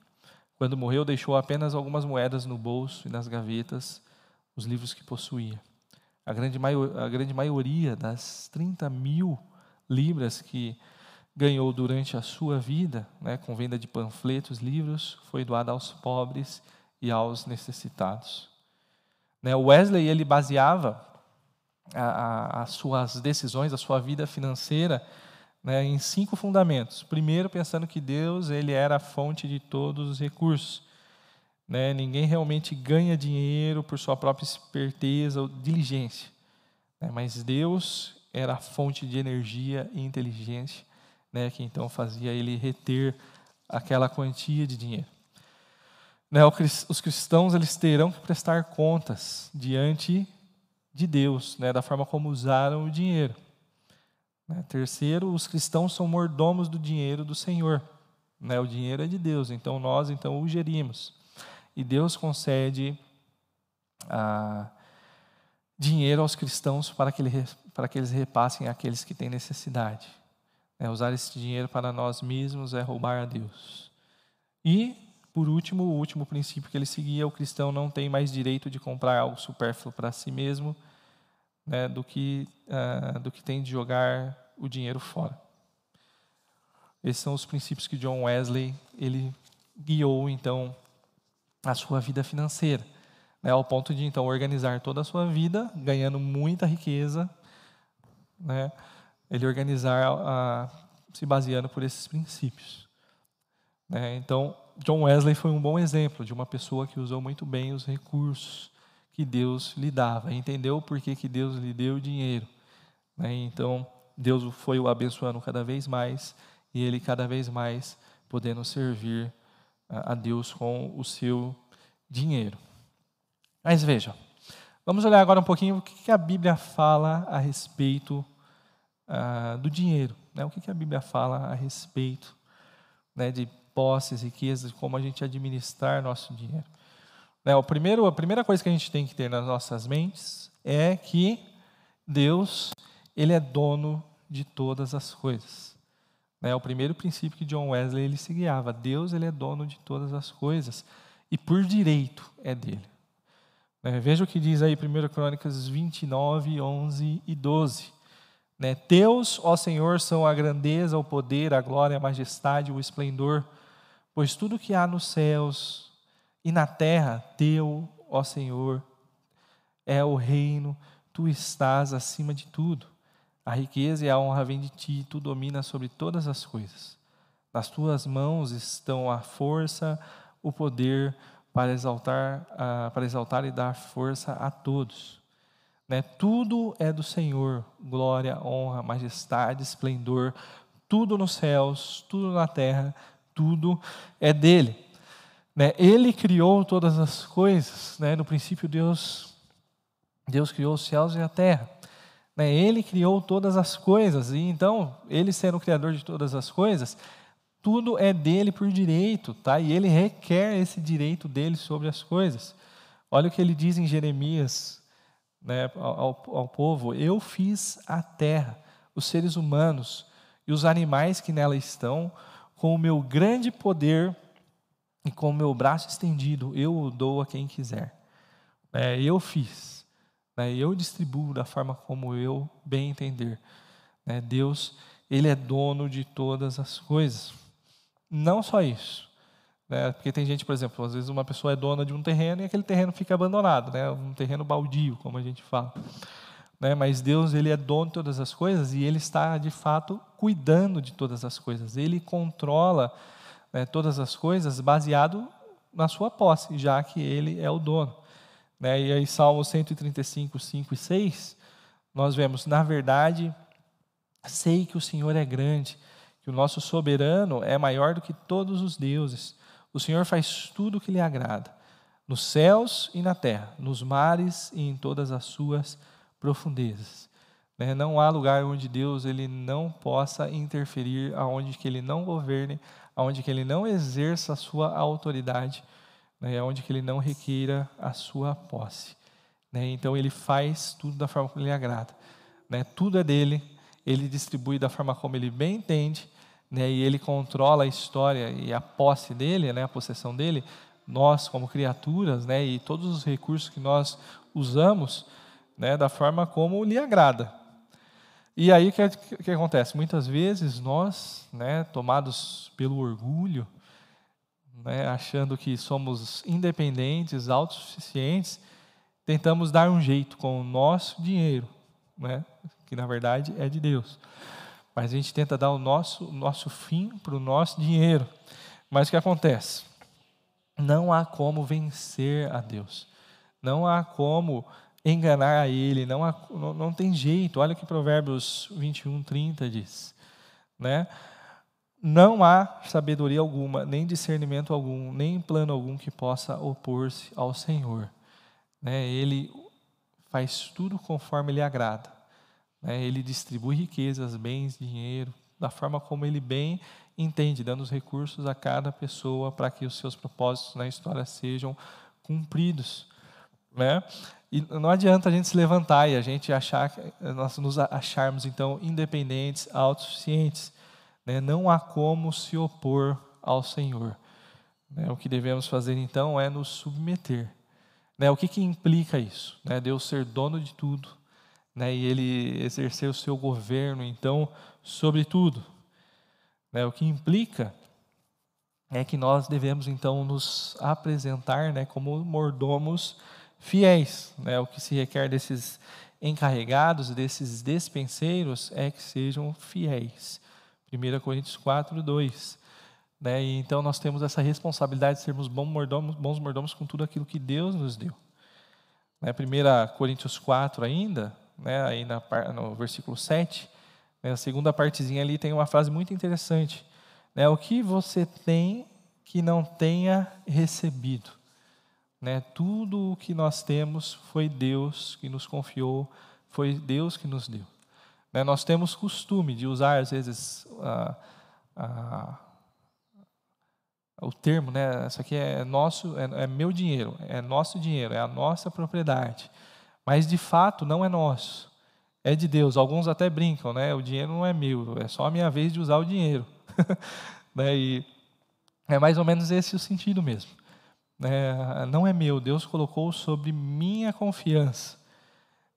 Quando morreu, deixou apenas algumas moedas no bolso e nas gavetas, os livros que possuía. A grande, a grande maioria das 30 mil libras que ganhou durante a sua vida, né, com venda de panfletos, livros, foi doada aos pobres e aos necessitados. Né, Wesley ele baseava as suas decisões, a sua vida financeira, né, em cinco fundamentos. Primeiro, pensando que Deus ele era a fonte de todos os recursos. Né, ninguém realmente ganha dinheiro por sua própria esperteza ou diligência, né, mas Deus era a fonte de energia e inteligência, né, que então fazia ele reter aquela quantia de dinheiro. Né, os cristãos eles terão que prestar contas diante de Deus, né, da forma como usaram o dinheiro. Né, terceiro, os cristãos são mordomos do dinheiro do Senhor. Né, o dinheiro é de Deus, então nós então o gerimos. E Deus concede ah, dinheiro aos cristãos para que, ele, para que eles repassem àqueles que têm necessidade. É, usar esse dinheiro para nós mesmos é roubar a Deus. E, por último, o último princípio que ele seguia: o cristão não tem mais direito de comprar algo supérfluo para si mesmo né, do, que, uh, do que tem de jogar o dinheiro fora. Esses são os princípios que John Wesley ele guiou então a sua vida financeira né, ao ponto de então organizar toda a sua vida, ganhando muita riqueza, né, ele organizar a, se baseando por esses princípios. Né, então, John Wesley foi um bom exemplo de uma pessoa que usou muito bem os recursos que Deus lhe dava, entendeu por que, que Deus lhe deu o dinheiro. Né, então, Deus foi o abençoando cada vez mais e ele cada vez mais podendo servir a Deus com o seu dinheiro. Mas vejam, vamos olhar agora um pouquinho o que a Bíblia fala a respeito uh, do dinheiro. Né? O que a Bíblia fala a respeito né, de posses, riquezas, como a gente administrar nosso dinheiro. Né, o primeiro, a primeira coisa que a gente tem que ter nas nossas mentes é que Deus ele é dono de todas as coisas. Né? O primeiro princípio que John Wesley ele se guiava. Deus ele é dono de todas as coisas e por direito é dele. Né? Veja o que diz aí 1 Crônicas 29, 11 e 12. Né? Teus, ó Senhor, são a grandeza, o poder, a glória, a majestade, o esplendor, pois tudo que há nos céus e na terra, teu, ó Senhor, é o reino, tu estás acima de tudo. A riqueza e a honra vêm de ti, tu dominas sobre todas as coisas. Nas tuas mãos estão a força, o poder para exaltar, uh, para exaltar e dar força a todos. Né? Tudo é do Senhor, glória, honra, majestade, esplendor, tudo nos céus, tudo na terra, tudo é dele. Né? Ele criou todas as coisas. Né? No princípio, Deus, Deus criou os céus e a terra. Né? Ele criou todas as coisas, e então, ele sendo o criador de todas as coisas, tudo é dele por direito, tá? E ele requer esse direito dele sobre as coisas. Olha o que ele diz em Jeremias né, ao, ao povo: Eu fiz a terra, os seres humanos e os animais que nela estão, com o meu grande poder e com o meu braço estendido, eu o dou a quem quiser. É, eu fiz. Né? Eu distribuo da forma como eu bem entender. Né? Deus, Ele é dono de todas as coisas. Não só isso. Né? Porque tem gente, por exemplo, às vezes uma pessoa é dona de um terreno e aquele terreno fica abandonado, né? um terreno baldio, como a gente fala. Né? Mas Deus, Ele é dono de todas as coisas e Ele está, de fato, cuidando de todas as coisas. Ele controla né, todas as coisas baseado na sua posse, já que Ele é o dono. Né? E aí, Salmo 135, 5 e 6, nós vemos, na verdade, sei que o Senhor é grande, que o nosso soberano é maior do que todos os deuses. O Senhor faz tudo o que lhe agrada, nos céus e na terra, nos mares e em todas as suas profundezas. Né? Não há lugar onde Deus ele não possa interferir, aonde que ele não governe, aonde que ele não exerça a sua autoridade né, onde que ele não requeira a sua posse. Né? Então ele faz tudo da forma como lhe agrada. Né? Tudo é dele, ele distribui da forma como ele bem entende, né? e ele controla a história e a posse dele, né? a possessão dele. Nós, como criaturas, né? e todos os recursos que nós usamos, né? da forma como lhe agrada. E aí o que, que, acontece? Muitas vezes nós, né, tomados pelo orgulho, né, achando que somos independentes, autossuficientes, tentamos dar um jeito com o nosso dinheiro, né, que na verdade é de Deus. Mas a gente tenta dar o nosso, nosso fim para o nosso dinheiro. Mas o que acontece? Não há como vencer a Deus. Não há como enganar a Ele. Não, não, não tem jeito. Olha o que Provérbios 21, 30 diz. Né? Não há sabedoria alguma, nem discernimento algum, nem plano algum que possa opor-se ao Senhor. Né? Ele faz tudo conforme lhe agrada. Né? Ele distribui riquezas, bens, dinheiro, da forma como ele bem entende, dando os recursos a cada pessoa para que os seus propósitos na história sejam cumpridos. Né? E não adianta a gente se levantar e a gente achar, nós nos acharmos então independentes, autossuficientes. Né? Não há como se opor ao Senhor. Né? O que devemos fazer então é nos submeter. Né? O que, que implica isso? Né? Deus ser dono de tudo né? e Ele exercer o seu governo, então, sobre tudo. Né? O que implica é que nós devemos então nos apresentar né, como mordomos fiéis. Né? O que se requer desses encarregados, desses despenseiros, é que sejam fiéis. 1 Coríntios 4, 2. Né? E então nós temos essa responsabilidade de sermos bons mordomos, bons mordomos com tudo aquilo que Deus nos deu. Né? 1 Coríntios 4 ainda, né? aí na, no versículo 7, né? a segunda partezinha ali tem uma frase muito interessante. Né? O que você tem que não tenha recebido? Né? Tudo o que nós temos foi Deus que nos confiou, foi Deus que nos deu. Né, nós temos costume de usar, às vezes, a, a, o termo, né? Isso aqui é nosso, é, é, meu dinheiro, é nosso dinheiro, é a nossa propriedade. Mas de fato não é nosso. é de Deus. Alguns até brincam, né? O dinheiro não é meu, é só a minha vez de usar o dinheiro. né? E é mais ou menos esse o sentido mesmo. Né? Não é meu, Deus colocou sobre minha confiança.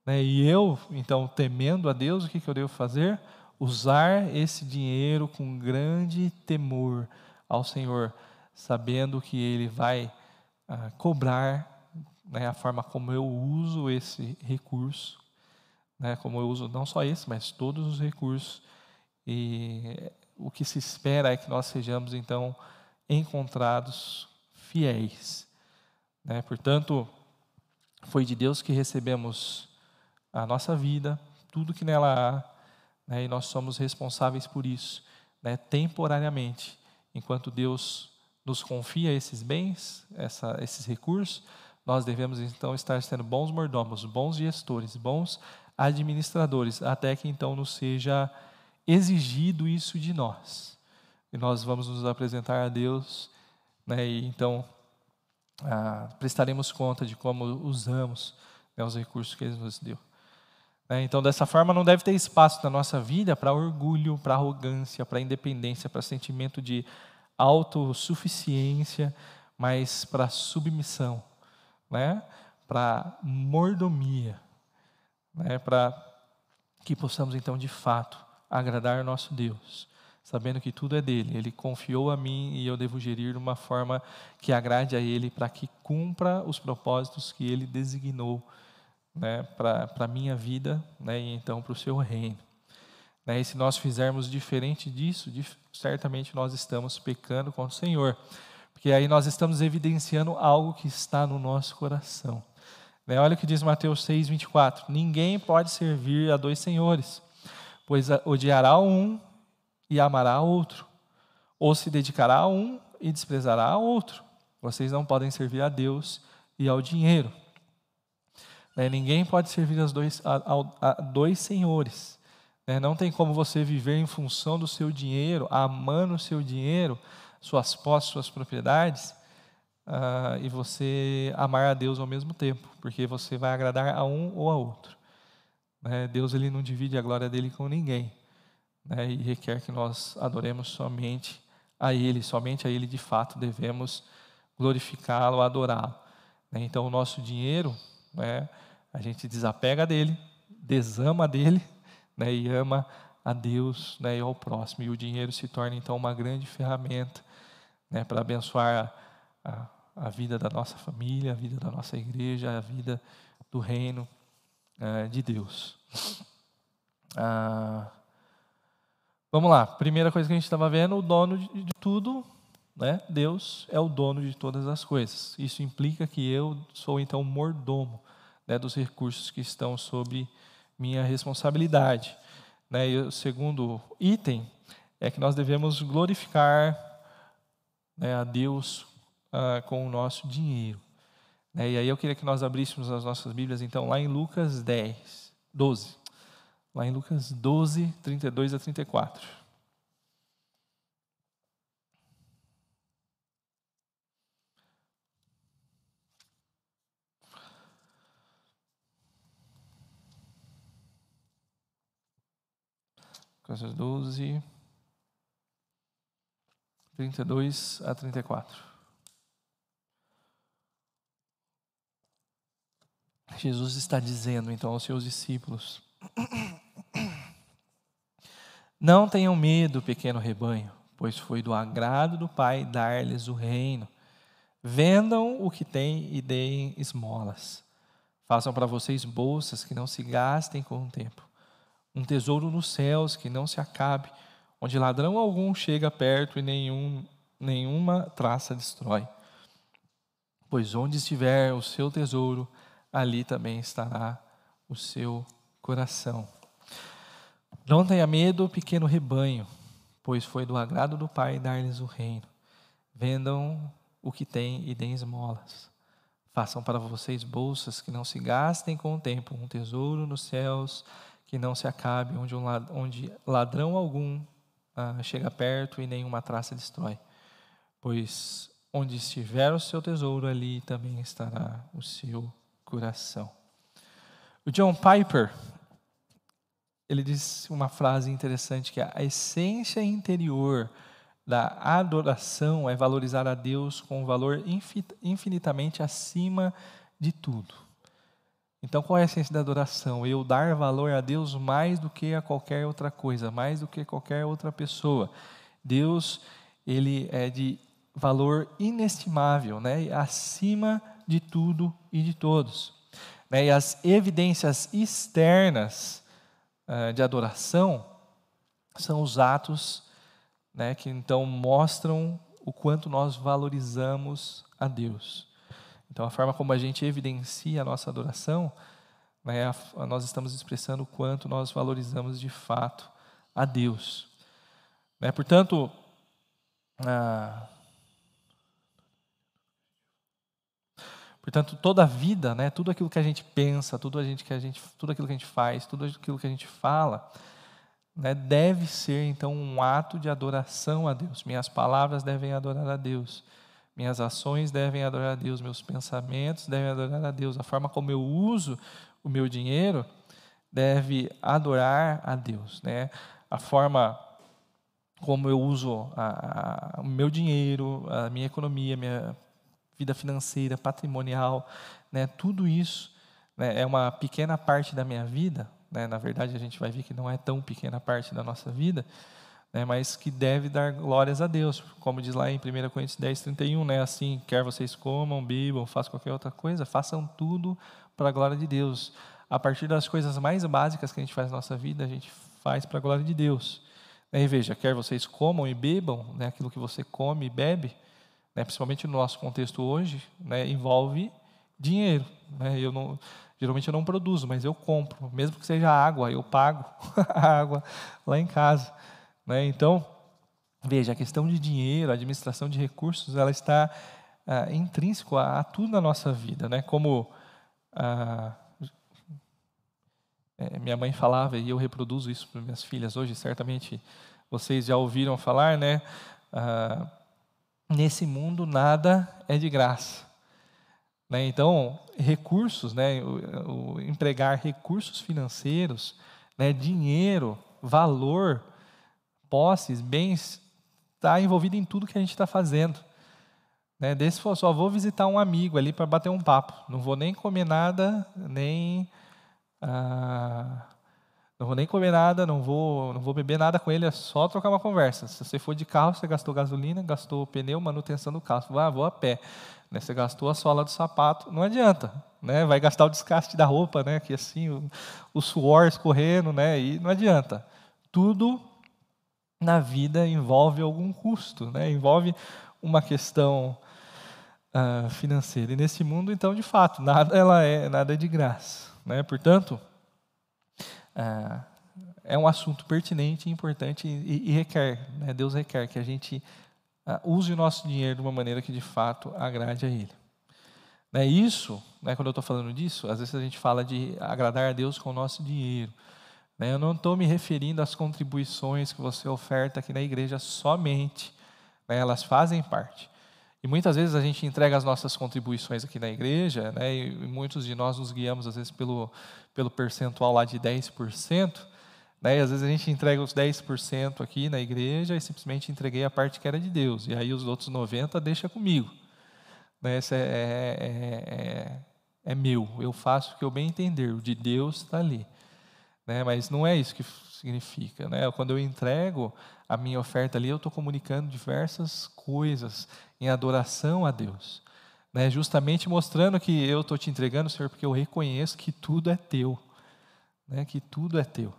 Né? E eu, então, temendo a Deus, o que, que eu devo fazer? Usar esse dinheiro com grande temor ao Senhor, sabendo que Ele vai ah, cobrar né, a forma como eu uso esse recurso, né, como eu uso não só esse, mas todos os recursos. E o que se espera é que nós sejamos, então, encontrados fiéis. Né? Portanto, foi de Deus que recebemos a nossa vida, tudo que nela há, né? e nós somos responsáveis por isso, né? temporariamente, enquanto Deus nos confia esses bens, essa, esses recursos, nós devemos então estar sendo bons mordomos, bons gestores, bons administradores, até que então nos seja exigido isso de nós. E nós vamos nos apresentar a Deus, né, e então ah, prestaremos conta de como usamos né, os recursos que Ele nos deu. Né, então, dessa forma, não deve ter espaço na nossa vida para orgulho, para arrogância, para independência, para sentimento de autossuficiência, mas para submissão, né? para mordomia, né? para que possamos, então, de fato, agradar nosso Deus, sabendo que tudo é dele. Ele confiou a mim e eu devo gerir de uma forma que agrade a ele, para que cumpra os propósitos que ele designou né, para a minha vida né, e então para o seu reino. Né, e se nós fizermos diferente disso, certamente nós estamos pecando contra o Senhor, porque aí nós estamos evidenciando algo que está no nosso coração. Né, olha o que diz Mateus 6, 24: Ninguém pode servir a dois senhores pois odiará um e amará outro, ou se dedicará a um e desprezará a outro. Vocês não podem servir a Deus e ao dinheiro. Né? Ninguém pode servir a dois, a, a, a dois senhores. Né? Não tem como você viver em função do seu dinheiro, amando o seu dinheiro, suas posses, suas propriedades, uh, e você amar a Deus ao mesmo tempo, porque você vai agradar a um ou a outro. Né? Deus ele não divide a glória dele com ninguém. Né? E requer que nós adoremos somente a Ele, somente a Ele de fato devemos glorificá-lo, adorá-lo. Né? Então, o nosso dinheiro, né, a gente desapega dele, desama dele né, e ama a Deus né, e ao próximo. E o dinheiro se torna, então, uma grande ferramenta né, para abençoar a, a, a vida da nossa família, a vida da nossa igreja, a vida do reino é, de Deus. Ah, vamos lá, primeira coisa que a gente estava vendo, o dono de, tudo, né? Deus é o dono de todas as coisas. Isso implica que eu sou então mordomo né, dos recursos que estão sob minha responsabilidade. Né? E o segundo item é que nós devemos glorificar né, a Deus ah, com o nosso dinheiro. Né? E aí eu queria que nós abríssemos as nossas Bíblias, então, lá em Lucas 10, 12. Lá em Lucas 12, 32 a 34. Lucas 12, 32 a 34. Jesus está dizendo então aos seus discípulos: Não tenham medo, pequeno rebanho, pois foi do agrado do Pai dar-lhes o reino. Vendam o que têm e deem esmolas. Façam para vocês bolsas que não se gastem com o tempo, um tesouro nos céus que não se acabe, onde ladrão algum chega perto e nenhum, nenhuma traça destrói. Pois onde estiver o seu tesouro, ali também estará o seu coração. Não tenha medo, pequeno rebanho, pois foi do agrado do Pai dar-lhes o reino. Vendam o que têm e deem esmolas. Façam para vocês bolsas que não se gastem com o tempo, um tesouro nos céus que não se acabe, onde, um ladrão, onde ladrão algum ah, chega perto e nenhuma traça destrói. Pois onde estiver o seu tesouro, ali também estará o seu coração. O John Piper, ele diz uma frase interessante que é, a essência interior da adoração é valorizar a Deus com um valor infinitamente acima de tudo. Então, qual é a essência da adoração? Eu dar valor a Deus mais do que a qualquer outra coisa, mais do que qualquer outra pessoa. Deus, ele é de valor inestimável, né? acima de tudo e de todos. Né? E as evidências externas de adoração são os atos né, que então mostram o quanto nós valorizamos a Deus. Então, a forma como a gente evidencia a nossa adoração, né, a, nós estamos expressando o quanto nós valorizamos de fato a Deus. Né, portanto, ah, Portanto, toda a vida, né, tudo aquilo que a gente pensa, tudo, a gente, que a gente, tudo aquilo que a gente faz, tudo aquilo que a gente fala, né, deve ser então um ato de adoração a Deus. Minhas palavras devem adorar a Deus. Minhas ações devem adorar a Deus, meus pensamentos devem adorar a Deus. A forma como eu uso o meu dinheiro deve adorar a Deus. Né? A forma como eu uso a, a, o meu dinheiro, a minha economia, minha vida financeira, patrimonial, né? tudo isso né, é uma pequena parte da minha vida, né? na verdade a gente vai ver que não é tão pequena parte da nossa vida, né? mas que deve dar glórias a Deus, como diz lá em 1 Coríntios 10, 31, né? assim, quer vocês comam, bebam, façam qualquer outra coisa, façam tudo para a glória de Deus. A partir das coisas mais básicas que a gente faz na nossa vida, a gente faz para a glória de Deus. E veja, quer vocês comam e bebam, né, aquilo que você come e bebe, né, principalmente no nosso contexto hoje, né, envolve dinheiro. Né, eu não, geralmente eu não produzo, mas eu compro, mesmo que seja água, eu pago a água lá em casa. Né, então, veja, a questão de dinheiro, a administração de recursos, ela está ah, intrínseco a, a, tudo na nossa vida. Né, como ah, é, minha mãe falava, e eu reproduzo isso para minhas filhas hoje, certamente vocês já ouviram falar, né? Ah, nesse mundo nada é de graça. Né? Então, recursos, né? o, o empregar recursos financeiros, né? dinheiro, valor, posses, bens, está envolvido em tudo que a gente está fazendo. Né? Desse só vou visitar um amigo ali para bater um papo. Não vou nem comer nada, nem ah, não vou nem comer nada, não vou, não vou beber nada com ele, é só trocar uma conversa. Se você for de carro, você gastou gasolina, gastou pneu, manutenção do carro. Ah, vou a pé. Né? Você gastou a sola do sapato, não adianta. Né? Vai gastar o desgaste da roupa, né? que assim, o, o suor escorrendo, né? e não adianta. Tudo na vida envolve algum custo, né? envolve uma questão uh, financeira. E nesse mundo, então, de fato, nada, ela é, nada é de graça. Né? Portanto, ah, é um assunto pertinente, importante e, e requer, né? Deus requer que a gente ah, use o nosso dinheiro de uma maneira que de fato agrade a Ele. Né? Isso, né, quando eu estou falando disso, às vezes a gente fala de agradar a Deus com o nosso dinheiro. Né? Eu não estou me referindo às contribuições que você oferta aqui na igreja somente, né? elas fazem parte. E muitas vezes a gente entrega as nossas contribuições aqui na igreja, né, e muitos de nós nos guiamos, às vezes, pelo, pelo percentual lá de 10%, né, e às vezes a gente entrega os 10% aqui na igreja e simplesmente entreguei a parte que era de Deus, e aí os outros 90% deixa comigo. Né, esse é, é, é, é meu, eu faço o que eu bem entender, o de Deus está ali. Né, mas não é isso que significa. Né? Quando eu entrego a minha oferta ali, eu estou comunicando diversas coisas em adoração a Deus. Né? Justamente mostrando que eu estou te entregando, Senhor, porque eu reconheço que tudo é teu. Né? Que tudo é teu.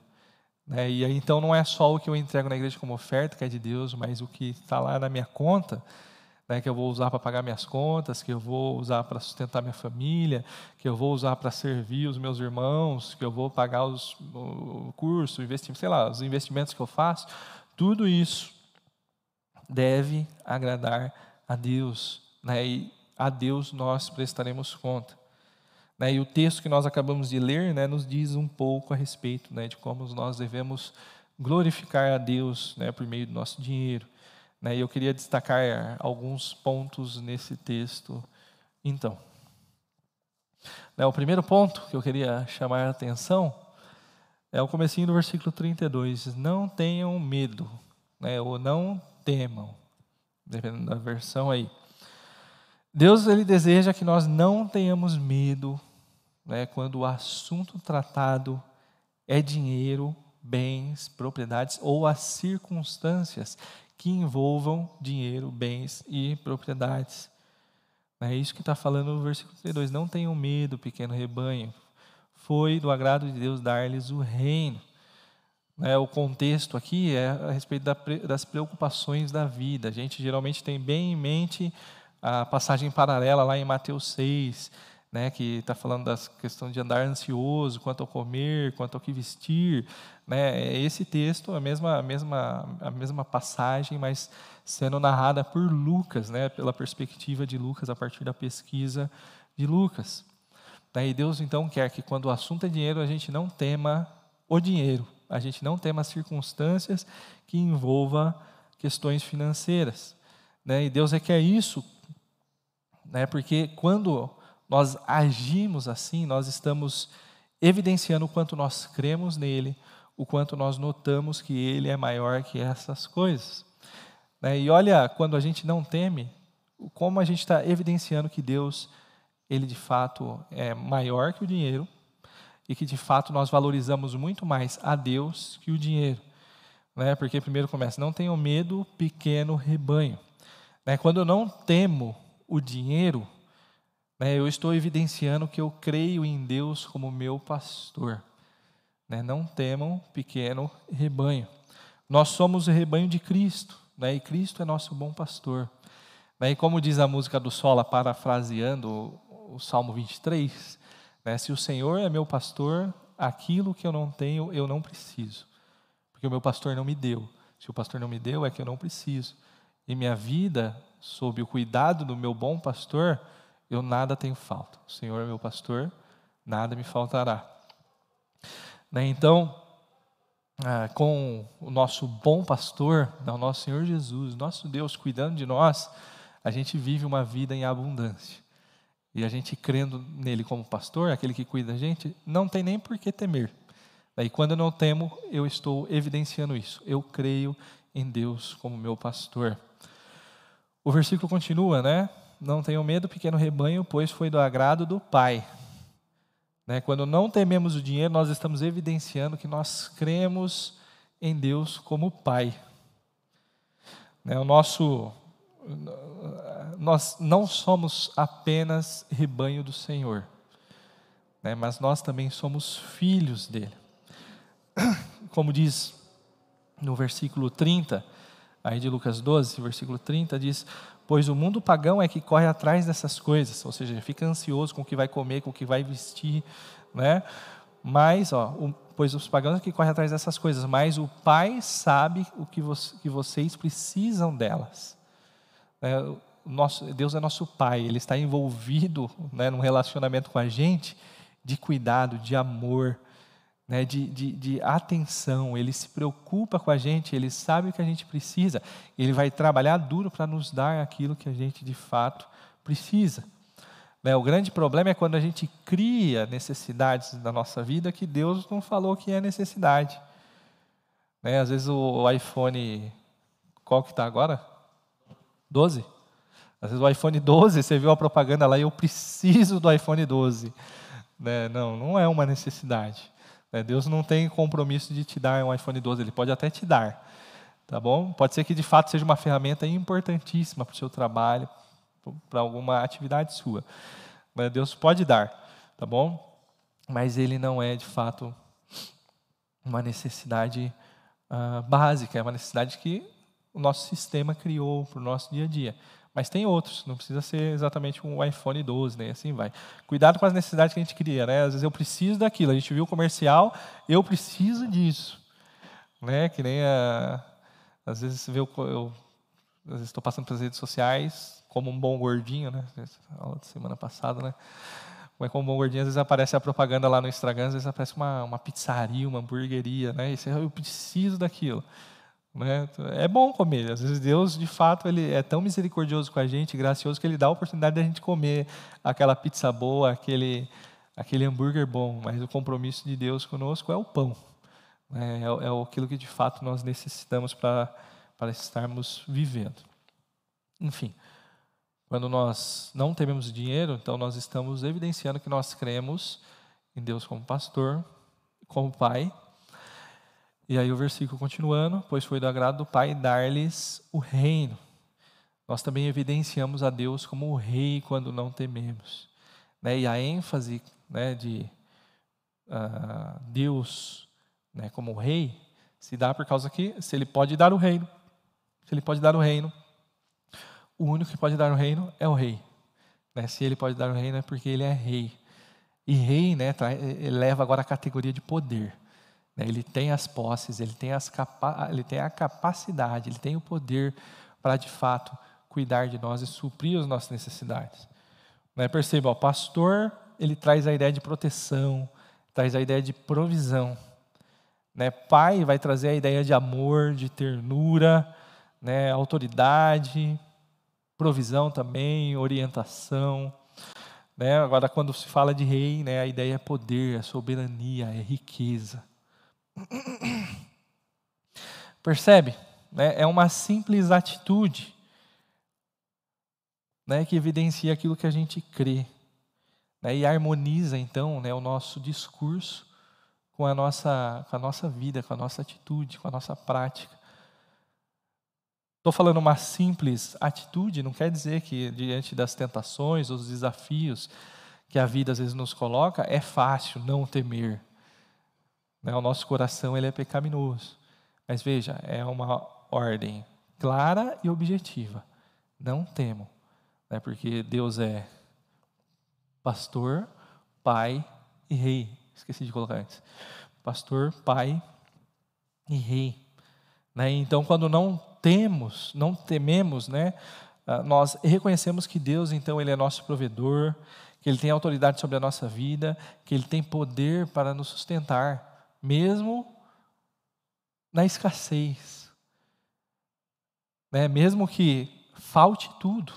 Né? E aí, então, não é só o que eu entrego na igreja como oferta, que é de Deus, mas o que está lá na minha conta, né, que eu vou usar para pagar minhas contas, que eu vou usar para sustentar minha família, que eu vou usar para servir os meus irmãos, que eu vou pagar os, o curso, sei lá, os investimentos que eu faço, tudo isso deve agradar a Deus, né, e a Deus nós prestaremos conta. Né, e o texto que nós acabamos de ler né, nos diz um pouco a respeito né, de como nós devemos glorificar a Deus né, por meio do nosso dinheiro. Né, e eu queria destacar alguns pontos nesse texto, então. Né, o primeiro ponto que eu queria chamar a atenção é o comecinho do versículo 32. Não tenham medo, né? ou não temam, dependendo da versão aí. Deus ele deseja que nós não tenhamos medo né, quando o assunto tratado é dinheiro, bens, propriedades ou as circunstâncias que envolvam dinheiro, bens e propriedades. É isso que está falando no versículo 32. Não tenham medo, pequeno rebanho. Foi do agrado de Deus dar-lhes o reino. É, o contexto aqui é a respeito das preocupações da vida. A gente geralmente tem bem em mente a passagem paralela lá em Mateus 6, né, que está falando das questão de andar ansioso quanto ao comer, quanto ao que vestir. Né, é esse texto, a mesma, a, mesma, a mesma passagem, mas sendo narrada por Lucas, né, pela perspectiva de Lucas, a partir da pesquisa de Lucas. E Deus então quer que quando o assunto é dinheiro, a gente não tema o dinheiro, a gente não tema circunstâncias que envolva questões financeiras. Né? E Deus requer isso, né? porque quando nós agimos assim, nós estamos evidenciando o quanto nós cremos nele, o quanto nós notamos que ele é maior que essas coisas. Né? E olha, quando a gente não teme, como a gente está evidenciando que Deus, ele de fato é maior que o dinheiro e que de fato nós valorizamos muito mais a Deus que o dinheiro. Né? Porque primeiro começa, não tenham medo, pequeno rebanho. Né? Quando eu não temo o dinheiro, né, eu estou evidenciando que eu creio em Deus como meu pastor. Né, não temam, pequeno rebanho. Nós somos o rebanho de Cristo, né, e Cristo é nosso bom pastor. Né, e como diz a música do Sola, parafraseando o Salmo 23, né, se o Senhor é meu pastor, aquilo que eu não tenho, eu não preciso. Porque o meu pastor não me deu. Se o pastor não me deu, é que eu não preciso. E minha vida, sob o cuidado do meu bom pastor, eu nada tenho falta. O Senhor é meu pastor, nada me faltará. Né, então, ah, com o nosso bom pastor, o nosso Senhor Jesus, nosso Deus cuidando de nós, a gente vive uma vida em abundância. E a gente crendo nele como pastor, aquele que cuida da gente, não tem nem por que temer. Daí, quando eu não temo, eu estou evidenciando isso. Eu creio em Deus como meu pastor. O versículo continua, né? Não tenham medo, pequeno rebanho, pois foi do agrado do Pai. Né? Quando não tememos o dinheiro, nós estamos evidenciando que nós cremos em Deus como Pai. Né? O nosso, nós não somos apenas rebanho do Senhor, né? mas nós também somos filhos dele. Como diz no versículo 30, aí de Lucas 12, versículo 30, diz: Pois o mundo pagão é que corre atrás dessas coisas, ou seja, fica ansioso com o que vai comer, com o que vai vestir, né? Mas, ó, o, pois os pagãos é que correm atrás dessas coisas, mas o Pai sabe o que, vo, que vocês precisam delas. É, nosso, Deus é nosso Pai, Ele está envolvido né, num relacionamento com a gente de cuidado, de amor, né, de, de, de, atenção, ele se preocupa com a gente, ele sabe o que a gente precisa, ele vai trabalhar duro para nos dar aquilo que a gente de fato precisa. Né, o grande problema é quando a gente cria necessidades da nossa vida que Deus não falou que é necessidade. Né, às vezes o, o iPhone, qual que está agora? 12? Às vezes o iPhone 12, você viu a propaganda lá, e eu preciso do iPhone 12. Né, não, não é uma necessidade. Né, Deus não tem compromisso de te dar um iPhone 12, Ele pode até te dar, tá bom? Pode ser que de fato seja uma ferramenta importantíssima para o seu trabalho, para alguma atividade sua. Mas Deus pode dar, tá bom? Mas Ele não é de fato uma necessidade uh, básica, é uma necessidade que o nosso sistema criou para o nosso dia a dia. Mas tem outros, não precisa ser exatamente um iPhone 12, né? Assim vai. Cuidado com as necessidades que a gente cria, né? Às vezes eu preciso daquilo. A gente viu o comercial, eu preciso disso, né? Que nem a, às vezes vê eu, eu às vezes estou passando pelas redes sociais como um bom gordinho, né? Aula de semana passada, né? Mas como um bom gordinho, às vezes aparece a propaganda lá no Instagram, às vezes aparece uma, uma pizzaria, uma hamburgueria, né? E você, eu preciso daquilo. Né? É bom comer. Às vezes Deus, de fato, ele é tão misericordioso com a gente, gracioso, que ele dá a oportunidade de a gente comer aquela pizza boa, aquele, aquele hambúrguer bom. Mas o compromisso de Deus conosco é o pão. né? é, é aquilo que de fato nós necessitamos para, estarmos vivendo. Enfim, quando nós não tememos dinheiro, então nós estamos evidenciando que nós cremos em Deus como pastor, como pai. E aí o versículo continuando, pois foi do agrado do Pai dar-lhes o reino. Nós também evidenciamos a Deus como o rei quando não tememos. Né? E a ênfase né, de uh, Deus né, como rei se dá por causa que se ele pode dar o reino, se ele pode dar o reino, o único que pode dar o reino é o rei. Né? Se ele pode dar o reino é porque ele é rei. E rei né, leva agora a categoria de poder. Né? Ele tem as posses, ele tem, as capa ele tem a capacidade, ele tem o poder para de fato cuidar de nós e suprir as nossas necessidades. Né? Perceba, o pastor ele traz a ideia de proteção, traz a ideia de provisão. Né? Pai vai trazer a ideia de amor, de ternura, né? autoridade, provisão também, orientação. Né? Agora, quando se fala de rei, né, a ideia é poder, é soberania, é riqueza. Percebe? Né? É uma simples atitude né, que evidencia aquilo que a gente crê. Né, e harmoniza, então, né, o nosso discurso com a, nossa, com a nossa vida, com a nossa atitude, com a nossa prática. Estou falando uma simples atitude, não quer dizer que diante das tentações, os desafios que a vida às vezes nos coloca, é fácil não temer. Né? O nosso coração ele é pecaminoso. Mas veja, é uma ordem clara e objetiva. Não temo né? porque Deus é pastor, pai e rei. Esqueci de colocar antes. Pastor, pai e rei. Né? Então, quando não temos, não tememos, né? Ah, nós reconhecemos que Deus, então, Ele é nosso provedor, que Ele tem autoridade sobre a nossa vida, que Ele tem poder para nos sustentar, mesmo na escassez. Né? Mesmo que falte tudo,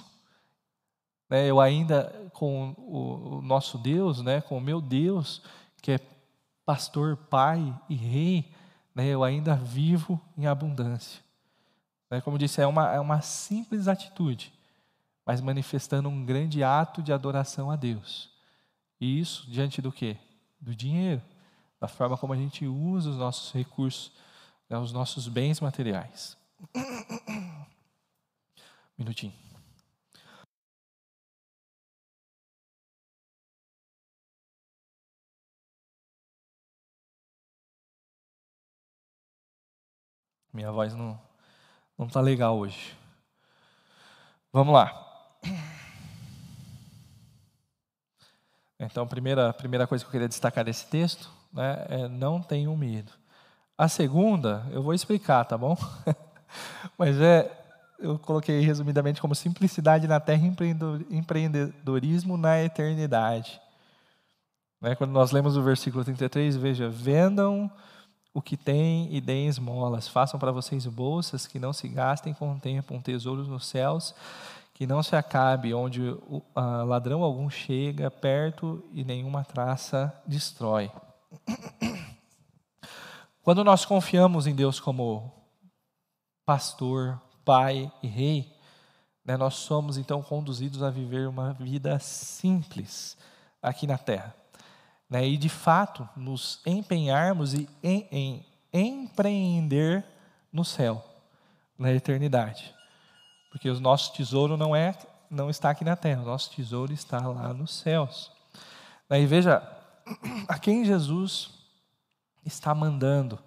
né, eu ainda, com o, nosso Deus, né, com o meu Deus, que é pastor, pai e rei, né, eu ainda vivo em abundância. Né, como disse, é uma, é uma simples atitude, mas manifestando um grande ato de adoração a Deus. E isso diante do quê? Do dinheiro, da forma como a gente usa os nossos recursos, né, os nossos bens materiais. Minutinho. Minha voz não não está legal hoje. Vamos lá. Então, a primeira, primeira coisa que eu queria destacar desse texto né, é não tenham medo. A segunda, eu vou explicar, tá bom? Mas é, eu coloquei resumidamente como simplicidade na terra e empreendedorismo na eternidade. Né, quando nós lemos o versículo 33, veja: vendam o que tem e deem esmolas. Façam para vocês bolsas que não se gastem com o tempo, um tesouro nos céus que não se acabe, onde ladrão algum chega perto e nenhuma traça destrói. Quando nós confiamos em Deus como pastor, pai e rei, né, nós somos então conduzidos a viver uma vida simples aqui na terra né, e de fato nos empenharmos em, em, em empreender no céu, na eternidade. Porque o nosso tesouro não é não está aqui na terra, o nosso tesouro está lá nos céus. E veja, a quem Jesus está mandando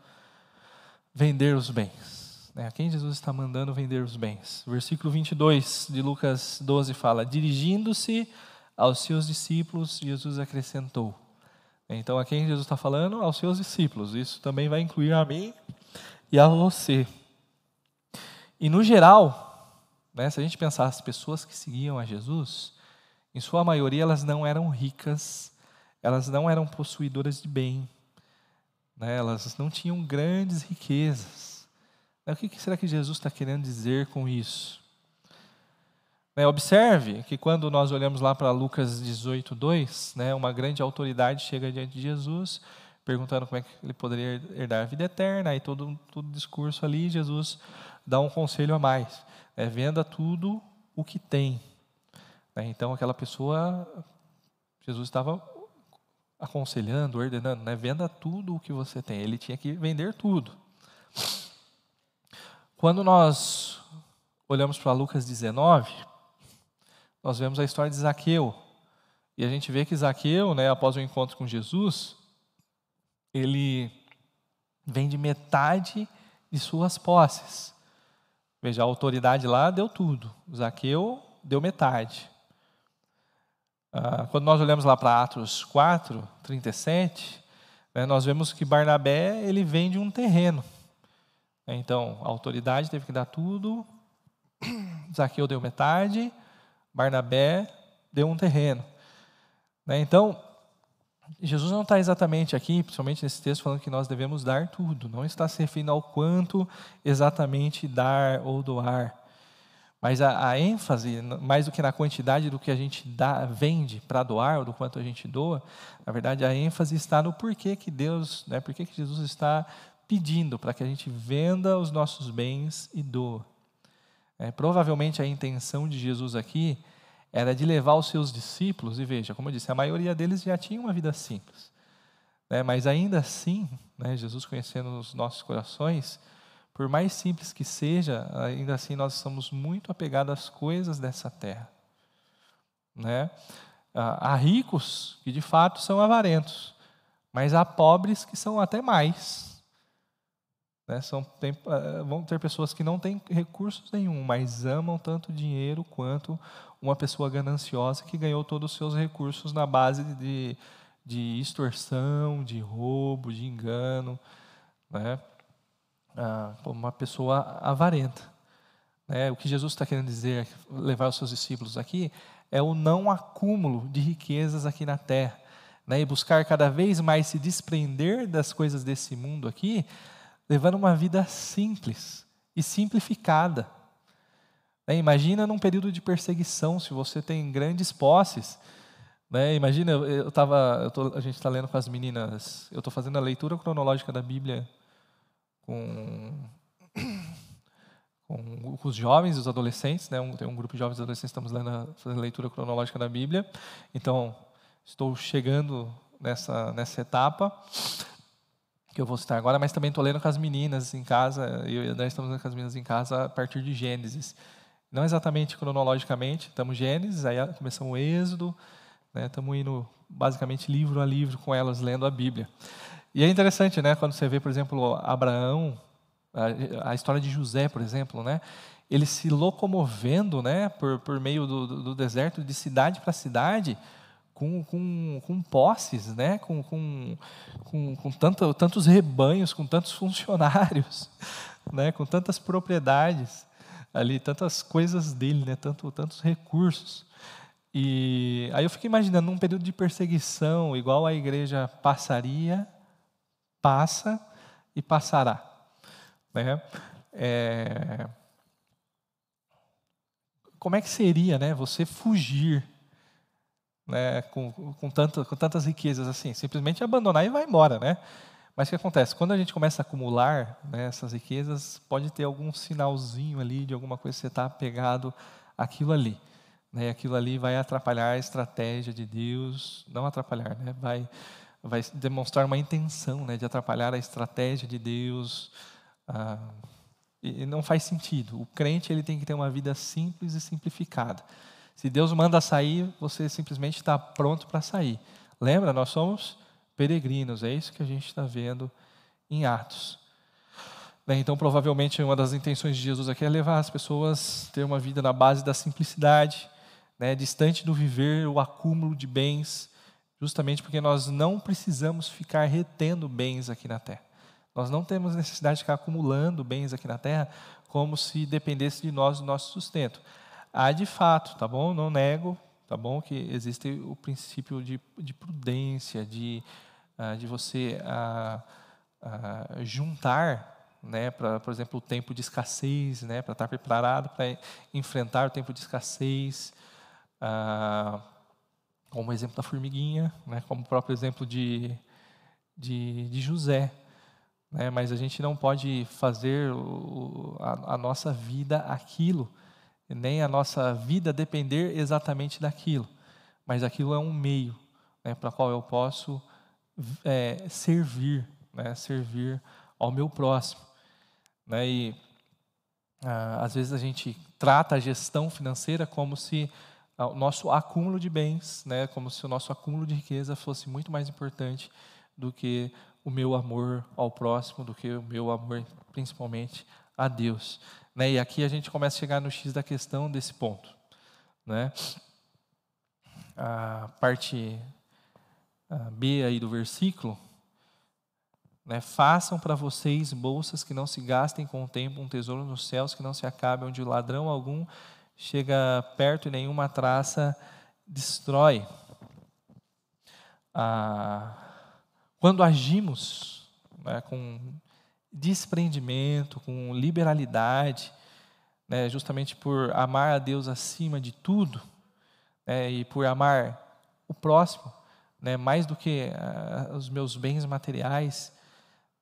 vender os bens? Né? A quem Jesus está mandando vender os bens? Versículo 22 de Lucas 12 fala: Dirigindo-se aos seus discípulos, Jesus acrescentou: então, a quem Jesus está falando? Aos seus discípulos. Isso também vai incluir a mim e a você. E, no geral, né, se a gente pensar as pessoas que seguiam a Jesus, em sua maioria elas não eram ricas, elas não eram possuidoras de bem, né, elas não tinham grandes riquezas. O que será que Jesus está querendo dizer com isso? Né, observe que quando nós olhamos lá para Lucas 18, 2, né, uma grande autoridade chega diante de Jesus, perguntando como é que ele poderia herdar a vida eterna, e todo, todo discurso ali, Jesus dá um conselho a mais. Né? Venda tudo o que tem. Né? Então, aquela pessoa, Jesus estava aconselhando, ordenando, né? venda tudo o que você tem. Ele tinha que vender tudo. Quando nós olhamos para Lucas 19, nós vemos a história de Zaqueu. E a gente vê que Zaqueu, né, após o encontro com Jesus, ele vende metade de suas posses. Veja, a autoridade lá deu tudo. Zaqueu deu metade. Ah, quando nós olhamos lá para Atos 4, 37, né, nós vemos que Barnabé ele vende um terreno. Então, a autoridade teve que dar tudo, Zaqueu deu metade, Barnabé deu um terreno. Né, então, Jesus não está exatamente aqui, principalmente nesse texto, falando que nós devemos dar tudo. Não está se referindo ao quanto exatamente dar ou doar. Mas a, a ênfase, mais do que na quantidade do que a gente dá, vende para doar, ou do quanto a gente doa, na verdade a ênfase está no porquê que Deus, né, porquê que Jesus está pedindo para que a gente venda os nossos bens e doa. É, provavelmente a intenção de Jesus aqui era de levar os seus discípulos, e veja, como eu disse, a maioria deles já tinha uma vida simples. Né? Mas ainda assim, né, Jesus conhecendo os nossos corações, por mais simples que seja, ainda assim nós somos muito apegados às coisas dessa terra. Né? Há ricos que de fato são avarentos, mas há pobres que são até mais. Né? São, tem, eh, vão ter pessoas que não têm recursos nenhum, mas amam tanto dinheiro quanto uma pessoa gananciosa que ganhou todos os seus recursos na base de, de extorsão, de roubo, de engano, né? Ah, como uma pessoa avarenta. Né? O que Jesus está querendo dizer, levar os seus discípulos aqui, é o não acúmulo de riquezas aqui na terra. Né? E buscar cada vez mais se desprender das coisas desse mundo aqui, levando uma vida simples e simplificada. Né? Imagina num período de perseguição, se você tem grandes posses. Né? Imagina, eu tava, eu tô, a gente está lendo com as meninas, eu estou fazendo a leitura cronológica da Bíblia com, com, os jovens, os adolescentes. Né? Tem um grupo de jovens e adolescentes, estamos lendo a, fazendo leitura cronológica da Bíblia. Então, estou chegando nessa, nessa etapa que eu vou citar agora, mas também estou lendo com as meninas em casa, eu e André estamos lendo com as meninas em casa a partir de Gênesis. Não exatamente cronologicamente, estamos Gênesis, aí começamos o Êxodo, né, estamos indo basicamente livro a livro com elas, lendo a Bíblia. E é interessante, né, quando você vê, por exemplo, Abraão, a, a história de José, por exemplo, né, ele se locomovendo né, por, por meio do, do, deserto, de cidade para cidade, com, com, com posses, né, com, com, com, com tanto, tantos rebanhos, com tantos funcionários, né, com tantas propriedades ali tantas coisas dele, né? Tanto, tantos recursos. E aí eu fico imaginando num período de perseguição, igual a igreja passaria, passa e passará, né? É... Como é que seria, né? Você fugir, né? Com, com, tanto, com tantas riquezas assim, simplesmente abandonar e vai embora, né? Mas o que acontece? Quando a gente começa a acumular né, essas riquezas, pode ter algum sinalzinho ali de alguma coisa que você está apegado àquilo ali. Né? Aquilo ali vai atrapalhar a estratégia de Deus, não atrapalhar, né? vai, vai demonstrar uma intenção né, de atrapalhar a estratégia de Deus. Ah, e não faz sentido. O crente ele tem que ter uma vida simples e simplificada. Se Deus manda sair, você simplesmente está pronto para sair. Lembra, nós somos peregrinos. É isso que a gente está vendo em Atos. Então, provavelmente, uma das intenções de Jesus aqui é levar as pessoas a ter uma vida na base da simplicidade, né, distante do viver o acúmulo de bens, justamente porque nós não precisamos ficar retendo bens aqui na terra. Nós não temos necessidade de ficar acumulando bens aqui na terra como se dependesse de nós, do nosso sustento. Há de fato, tá bom? Não nego, tá bom? Que existe o princípio de, de prudência, de ah, de você ah, ah, juntar, né, para, por exemplo, o tempo de escassez, né, para estar preparado para enfrentar o tempo de escassez, como o exemplo da formiguinha, né, como o próprio exemplo de, de, de José. Né? Mas a gente não pode fazer o, a, a nossa vida aquilo, nem a nossa vida depender exatamente daquilo. Mas aquilo é um meio né, para qual eu posso é, servir, né, servir ao meu próximo. Né? E ah, às vezes a gente trata a gestão financeira como se o nosso acúmulo de bens, né, como se o nosso acúmulo de riqueza fosse muito mais importante do que o meu amor ao próximo, do que o meu amor principalmente a Deus. Né? E aqui a gente começa a chegar no X da questão desse ponto. Né? A parte B aí do versículo, né, façam para vocês bolsas que não se gastem com o tempo, um tesouro nos céus que não se acabe, onde ladrão algum chega perto e nenhuma traça destrói. Ah, quando agimos né, com desprendimento, com liberalidade, né, justamente por amar a Deus acima de tudo, né, e por amar o próximo, né, mais do que uh, os meus bens materiais,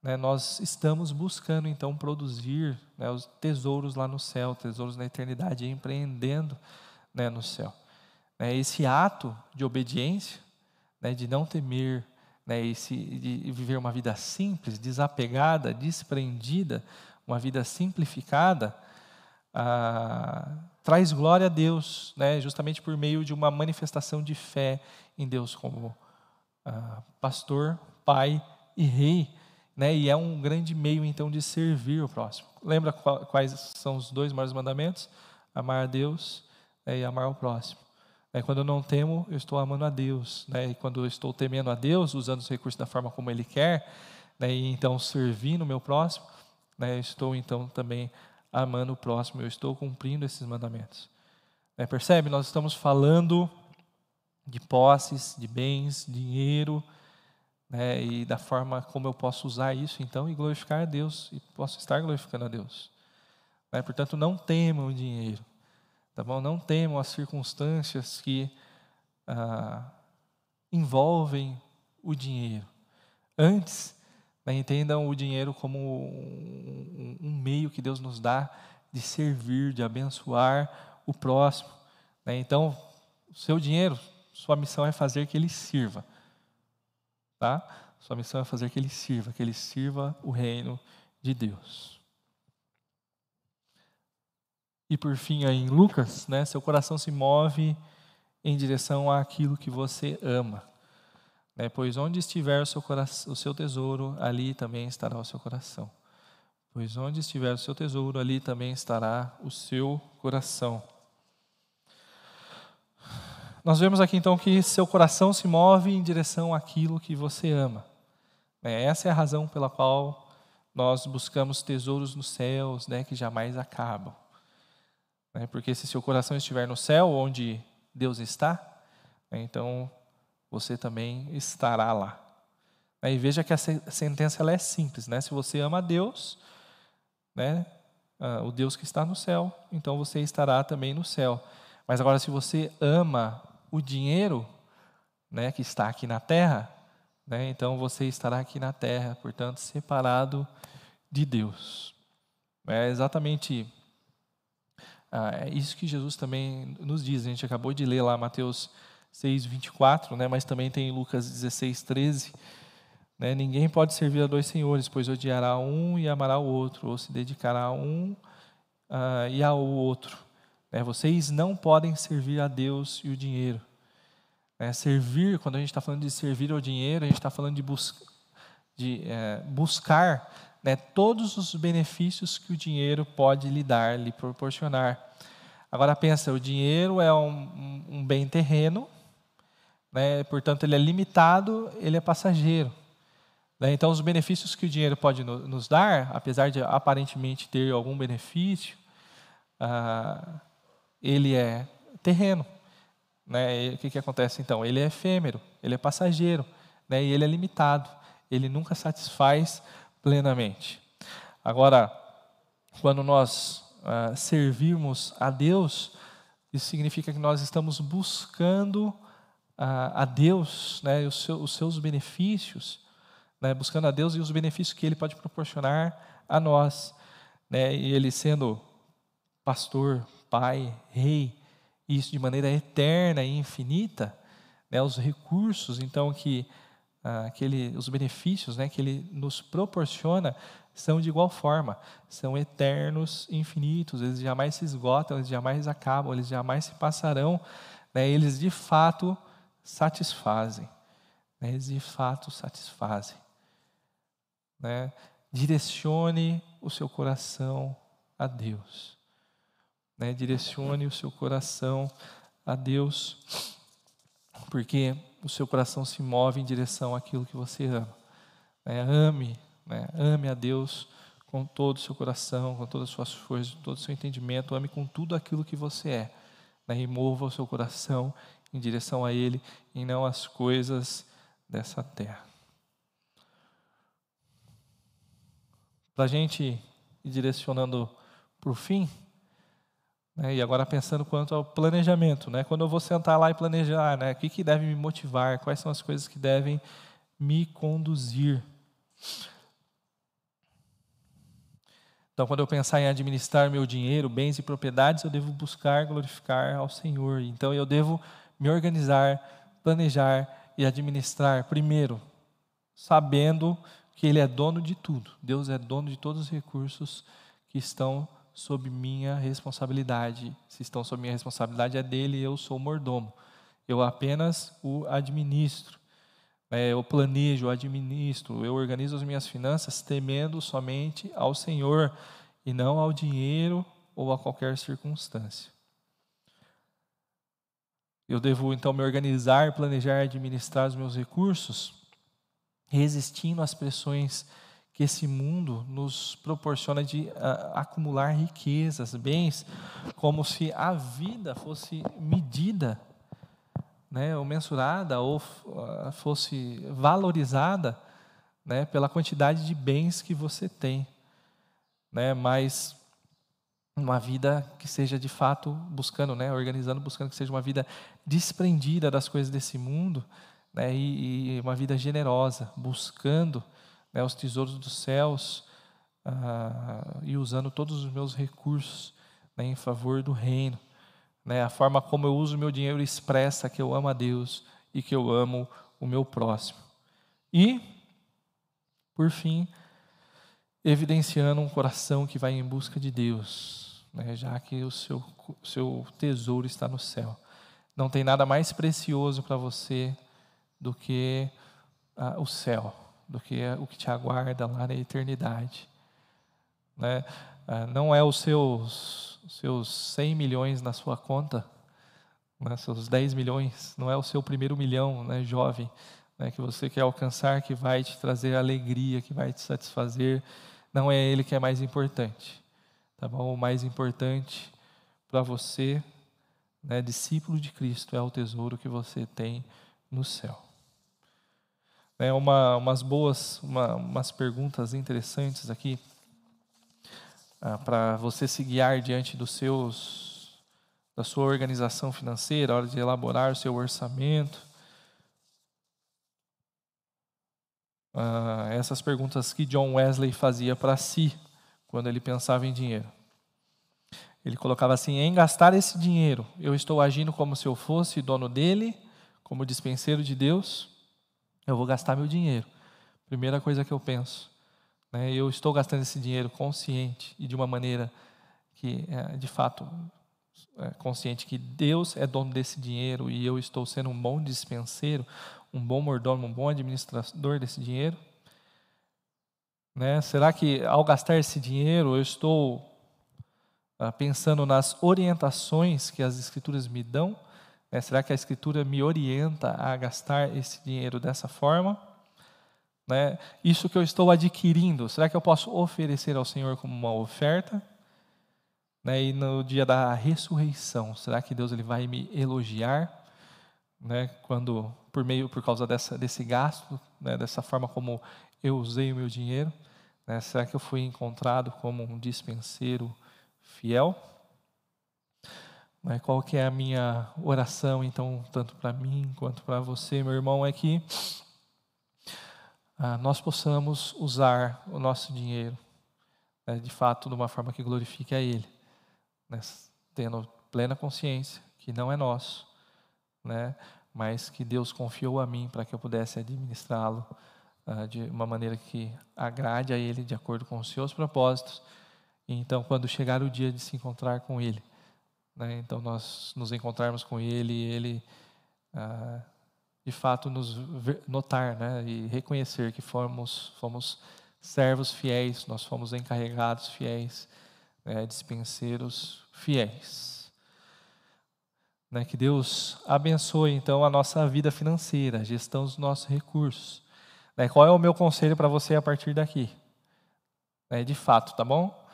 né, nós estamos buscando então produzir né, os tesouros lá no céu, tesouros na eternidade, empreendendo né, no céu. Né, esse ato de obediência, né, de não temer, né, esse, de viver uma vida simples, desapegada, desprendida, uma vida simplificada, ah, traz glória a Deus, né, justamente por meio de uma manifestação de fé em Deus como ah, pastor, pai e rei, né? E é um grande meio então de servir o próximo. Lembra quais são os dois maiores mandamentos? Amar a Deus né, e amar o próximo. É, quando eu não temo, eu estou amando a Deus. Né? E quando eu estou temendo a Deus, usando os recursos da forma como Ele quer, né? e então servindo o meu próximo, né? eu estou então também amando o próximo, eu estou cumprindo esses mandamentos. É, percebe? Nós estamos falando de posses, de bens, dinheiro, né, e da forma como eu posso usar isso então e glorificar a Deus, e posso estar glorificando a Deus. Né, portanto, não temam o dinheiro, tá bom? Não temam as circunstâncias que ah, envolvem o dinheiro. Antes, né, entendam o dinheiro como um, um, meio que Deus nos dá de servir, de abençoar o próximo. Né? Então, seu dinheiro sua missão é fazer que ele sirva. Tá? Sua missão é fazer que ele sirva, que ele sirva o reino de Deus. E por fim, aí em Lucas, né, seu coração se move em direção àquilo que você ama. Né, pois onde estiver o seu, coração, o seu tesouro, ali também estará o seu coração. Pois onde estiver o seu tesouro, ali também estará o seu coração. Nós vemos aqui então que seu coração se move em direção àquilo que você ama. É, essa é a razão pela qual nós buscamos tesouros nos céus, né, que jamais acabam. É, porque se seu coração estiver no céu, onde Deus está, né, então você também estará lá. E veja que a sentença ela é simples, né? Se você ama a Deus, né, o Deus que está no céu, então você estará também no céu. Mas agora, se você ama o dinheiro né, que está aqui na terra, né, então você estará aqui na terra, portanto, separado de Deus. É exatamente ah, é isso que Jesus também nos diz. A gente acabou de ler lá Mateus 6, 24, né, mas também tem Lucas 16, 13. Né, ninguém pode servir a dois senhores, pois odiará um e amará o outro, ou se dedicará a um ah, e ao outro. É, vocês não podem servir a Deus e o dinheiro. É, servir, quando a gente está falando de servir ao dinheiro, a gente está falando de, bus de é, buscar né, todos os benefícios que o dinheiro pode lhe dar, lhe proporcionar. Agora pensa, o dinheiro é um, um bem terreno, né, portanto ele é limitado, ele é passageiro. Né, então os benefícios que o dinheiro pode no, nos dar, apesar de aparentemente ter algum benefício, ah, ele é terreno. Né? o que, que acontece então? Ele é efêmero, ele é passageiro, né? e ele é limitado, ele nunca satisfaz plenamente. Agora, quando nós ah, servirmos a Deus, isso significa que nós estamos buscando ah, a Deus, né, os, seus, os seus benefícios, né, buscando a Deus e os benefícios que Ele pode proporcionar a nós. Né, e Ele sendo pastor, pai, rei, isso de maneira eterna e infinita, né, os recursos, então, que ah, os benefícios né, que Ele nos proporciona são de igual forma, são eternos, infinitos, eles jamais se esgotam, eles jamais acabam, eles jamais se passarão, né, eles de fato satisfazem, né, eles de fato satisfazem. Né? Direcione o seu coração a Deus. Né? Direcione o seu coração a Deus, porque o seu coração se move em direção àquilo que você ama. Né? Ame, né? ame a Deus com todo o seu coração, com todas as suas forças, com todo o seu entendimento, ame com tudo aquilo que você é. Né? E mova o seu coração em direção a Ele e não às coisas dessa terra. Para a gente ir direcionando para o fim, né, e agora pensando quanto ao planejamento, né, quando eu vou sentar lá e planejar, né, o que, que deve me motivar, quais são as coisas que devem me conduzir. Então, quando eu pensar em administrar meu dinheiro, bens e propriedades, eu devo buscar glorificar ao Senhor. Então, eu devo me organizar, planejar e administrar, primeiro, sabendo que Ele é dono de tudo. Deus é dono de todos os recursos que estão sob minha responsabilidade. Se estão sob minha responsabilidade, é dele, eu sou o mordomo. Eu apenas o administro. É, eu planejo, eu administro, eu organizo as minhas finanças temendo somente ao Senhor e não ao dinheiro ou a qualquer circunstância. Eu devo então me organizar, planejar, administrar os meus recursos resistindo às pressões que esse mundo nos proporciona de uh, acumular riquezas, bens, como se a vida fosse medida, né, ou mensurada, ou uh, fosse valorizada né, pela quantidade de bens que você tem. Né, mas uma vida que seja de fato buscando, né, organizando, buscando que seja uma vida desprendida das coisas desse mundo, né, e, e, uma vida generosa, buscando né, os tesouros dos céus ah, e usando todos os meus recursos né, em favor do reino. Né, a forma como eu uso o meu dinheiro expressa que eu amo a Deus e que eu amo o meu próximo. E, por fim, evidenciando um coração que vai em busca de Deus, né, já que o seu, seu tesouro está no céu. Não tem nada mais precioso para você do que ah, o céu, do que o que te aguarda lá na eternidade. Né? Ah, não é os seus, seus 100 milhões na sua conta, né, seus 10 milhões, não é o seu primeiro milhão, né, jovem, né, que você quer alcançar, que vai te trazer alegria, que vai te satisfazer. Não é ele que é mais importante. Tá bom? O mais importante para você, né, discípulo de Cristo, é o tesouro que você tem no céu né, uma, umas boas, uma, umas perguntas interessantes aqui ah, para você se guiar diante dos seus, da sua organização financeira, a hora de elaborar o seu orçamento. Ah, essas perguntas que John Wesley fazia para si quando ele pensava em dinheiro. Ele colocava assim: em gastar esse dinheiro, eu estou agindo como se eu fosse dono dele, como dispenseiro de Deus eu vou gastar meu dinheiro. Primeira coisa que eu penso. Né, eu estou gastando esse dinheiro consciente e de uma maneira que, é, de fato, é consciente que Deus é dono desse dinheiro e eu estou sendo um bom dispenseiro, um bom mordomo, um bom administrador desse dinheiro? Né? Será que ao gastar esse dinheiro eu estou ah, pensando nas orientações que as Escrituras me dão né? Será que a Escritura me orienta a gastar esse dinheiro dessa forma? Né? Isso que eu estou adquirindo, será que eu posso oferecer ao Senhor como uma oferta? Né? E no dia da ressurreição, será que Deus ele vai me elogiar? Né? Quando por meio, por causa dessa, desse gasto, né? dessa forma como eu usei o meu dinheiro, né? será que eu fui encontrado como um dispenseiro fiel? Mas qual que é a minha oração, então, tanto para mim quanto para você, meu irmão, é que ah, nós possamos usar o nosso dinheiro, né, de fato, de uma forma que glorifique a Ele, né, tendo plena consciência que não é nosso, né, mas que Deus confiou a mim para que eu pudesse administrá-lo ah, de uma maneira que agrade a Ele, de acordo com os seus propósitos. Então, quando chegar o dia de se encontrar com Ele, né, então nós nos encontrarmos com Ele, Ele ah, de fato nos notar né, e reconhecer que fomos, fomos servos fiéis, nós fomos encarregados fiéis, né, dispenseiros fiéis. Né, que Deus abençoe então a nossa vida financeira, a gestão dos nossos recursos. Né, qual é o meu conselho para você a partir daqui? É, de fato, tá bom?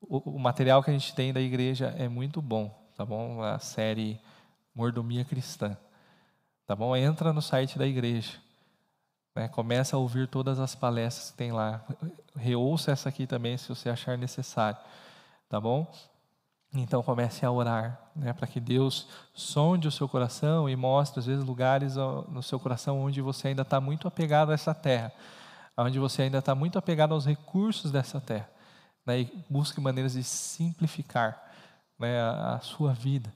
O, o material que a gente tem da igreja é muito bom, tá bom? A série Mordomia Cristã. Tá bom? Entra no site da igreja. Né? Começa a ouvir todas as palestras que tem lá. Reouça essa aqui também, se você achar necessário. Tá bom? Então comece a orar, né, para que Deus sonde o seu coração e mostre, às vezes, lugares no seu coração onde você ainda está muito apegado a essa terra, onde você ainda está muito apegado aos recursos dessa terra. Né, e busque maneiras de simplificar né, a, sua vida.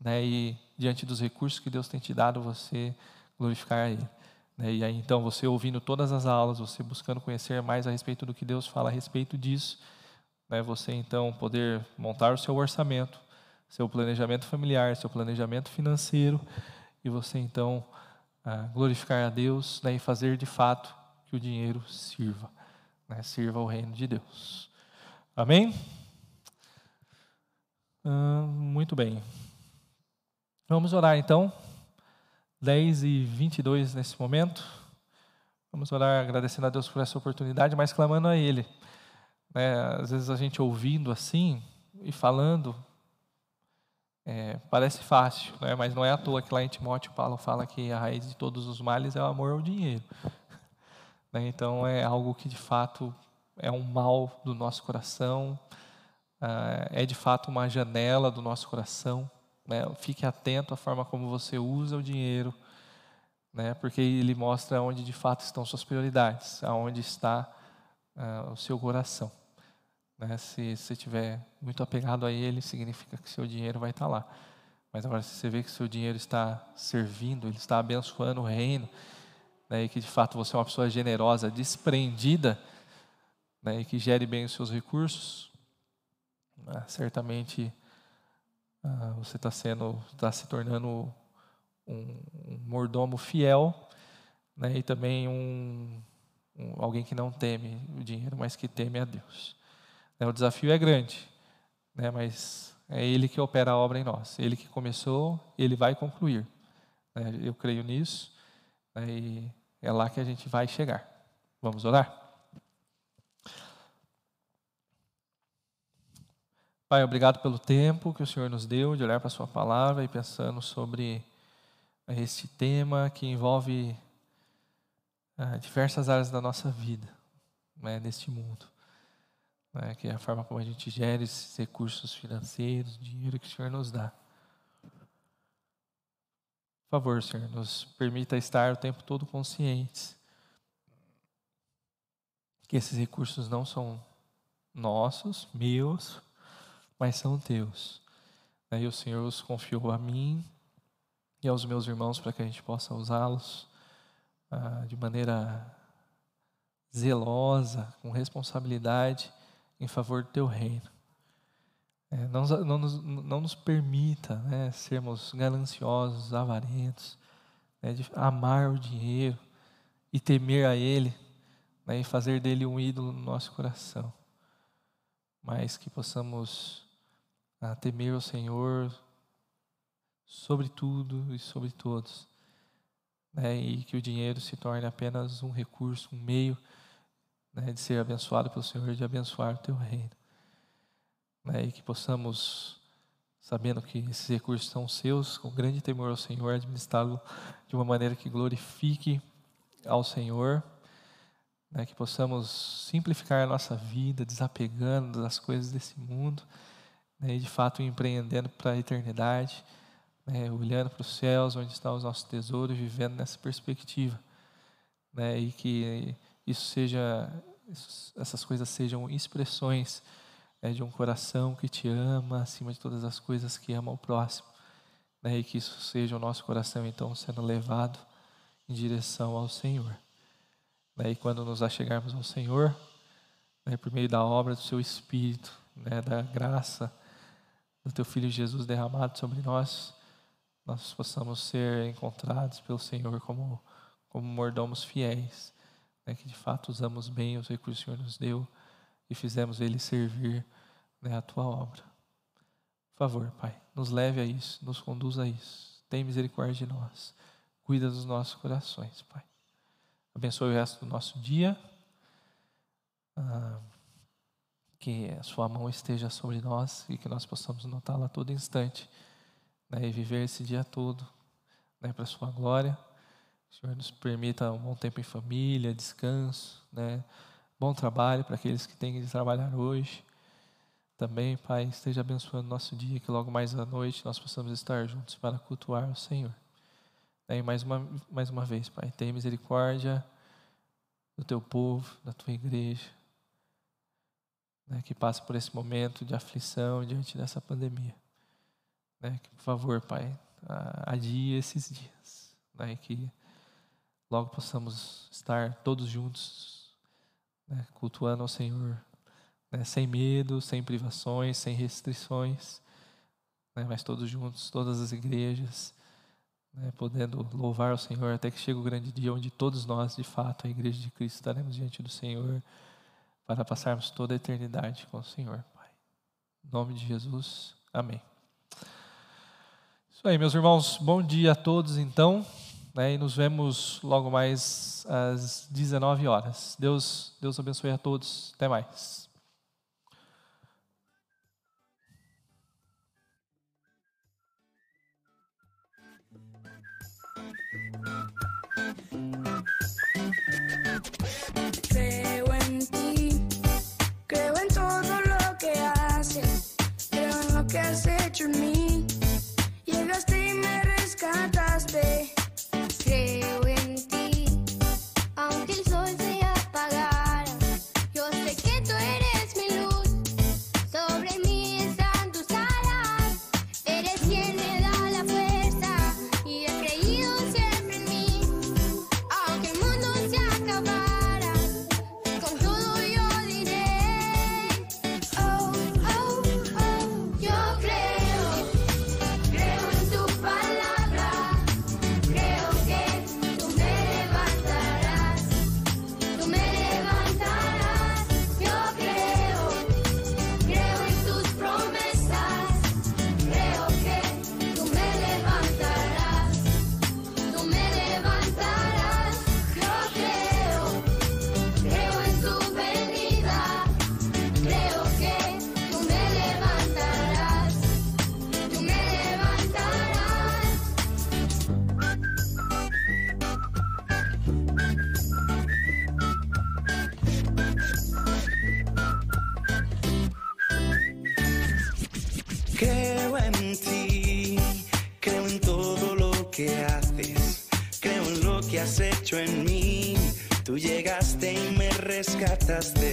Né, e diante dos recursos que Deus tem te dado, você glorificar a Ele. Né? E aí, então, você ouvindo todas as aulas, você buscando conhecer mais a respeito do que Deus fala a respeito disso, né? você então poder montar o seu orçamento, seu planejamento familiar, seu planejamento financeiro, e você então ah, glorificar a Deus né? e fazer de fato que o dinheiro sirva, né? sirva ao reino de Deus. Amém? Ah, muito bem. Vamos orar então. 10 e 22 nesse momento. Vamos orar agradecendo a Deus por essa oportunidade, mas clamando a Ele. É, às vezes a gente ouvindo assim e falando, é, parece fácil, né? mas não é à toa que lá em Timóteo Paulo fala que a raiz de todos os males é o amor ao dinheiro. Né? Então é algo que de fato é um mal do nosso coração, ah, é de fato uma janela do nosso coração né? Fique atento à forma como você usa o dinheiro, né? porque ele mostra onde de fato estão suas prioridades, aonde está uh, o seu coração. Né? Se você estiver muito apegado a ele, significa que seu dinheiro vai estar lá. Mas agora, se você vê que seu dinheiro está servindo, ele está abençoando o reino, né? e que de fato você é uma pessoa generosa, desprendida, né? e que gere bem os seus recursos, né? certamente ah, você está sendo, está se tornando um, um mordomo fiel, né, e também um, um, alguém que não teme o dinheiro, mas que teme a Deus. Né, o desafio é grande, né, mas é Ele que opera a obra em nós. Ele que começou, Ele vai concluir. Né, eu creio nisso, né, e é lá que a gente vai chegar. Vamos orar? Pai, obrigado pelo tempo que o Senhor nos deu de olhar para a Sua palavra e pensando sobre esse tema que envolve ah, diversas áreas da nossa vida, né, neste mundo. Né, que é a forma como a gente gera esses recursos financeiros, dinheiro que o Senhor nos dá. Por favor, Senhor, nos permita estar o tempo todo conscientes que esses recursos não são nossos, meus, mas são teus. E o Senhor os confiou a mim e aos meus irmãos para que a gente possa usá-los ah, de maneira zelosa, com responsabilidade, em favor do teu reino. É, não, não, nos, não nos permita né, sermos gananciosos, avarentos, né, de amar o dinheiro e temer a Ele né, e fazer dele um ídolo no nosso coração, mas que possamos a temer o Senhor sobre tudo e sobre todos. Né? E que o dinheiro se torne apenas um recurso, um meio né, de ser abençoado pelo Senhor, e de abençoar o teu reino. Né? E que possamos, sabendo que esses recursos são seus, com grande temor ao Senhor, administrá-lo de uma maneira que glorifique ao Senhor. Né, que possamos simplificar a nossa vida, desapegando das coisas desse mundo né, e de fato empreendendo para a eternidade, né, olhando para os céus, onde estão os nossos tesouros, vivendo nessa perspectiva. Né, e que isso seja, essas coisas sejam expressões né, de um coração que te ama acima de todas as coisas, que ama o próximo, né, e que isso seja o nosso coração então sendo levado em direção ao Senhor. Né, e quando nos achegarmos ao Senhor, né, por meio da obra do Seu Espírito, né, da graça do Teu Filho Jesus derramado sobre nós, nós possamos ser encontrados pelo Senhor como, como mordomos fiéis, né, que de fato usamos bem os recursos que o Senhor nos deu e fizemos Ele servir né, a Tua obra. Por favor, Pai, nos leve a isso, nos conduza a isso. Tem misericórdia de nós. Cuida dos nossos corações, Pai. Abençoe o resto do nosso dia. Ah, que a Sua mão esteja sobre nós e que nós possamos notá-la a todo instante né, e viver esse dia todo né, para a Sua glória. Que o Senhor nos permita um bom tempo em família, descanso, né, bom trabalho para aqueles que têm de trabalhar hoje. Também, Pai, esteja abençoando nosso dia, que logo mais à noite nós possamos estar juntos para cultuar o Senhor. Né, E mais uma, mais uma vez, Pai, tenha misericórdia do Teu povo, da Tua igreja, né, que passa por esse momento de aflição diante dessa pandemia. Né, que, por favor, Pai, adie esses dias. Né, que logo possamos estar todos juntos, né, cultuando ao Senhor, né, sem medo, sem privações, sem restrições, né, mas todos juntos, todas as igrejas, né, podendo louvar o Senhor até que chegue o grande dia onde todos nós, de fato, a igreja de Cristo, estaremos diante do Senhor para passarmos toda a eternidade com o Senhor, Pai. Em nome de Jesus, amém. Isso aí, meus irmãos, bom dia a todos, então, né, e nos vemos logo mais às 19 horas. Deus, Deus abençoe a todos, até mais. fantastic.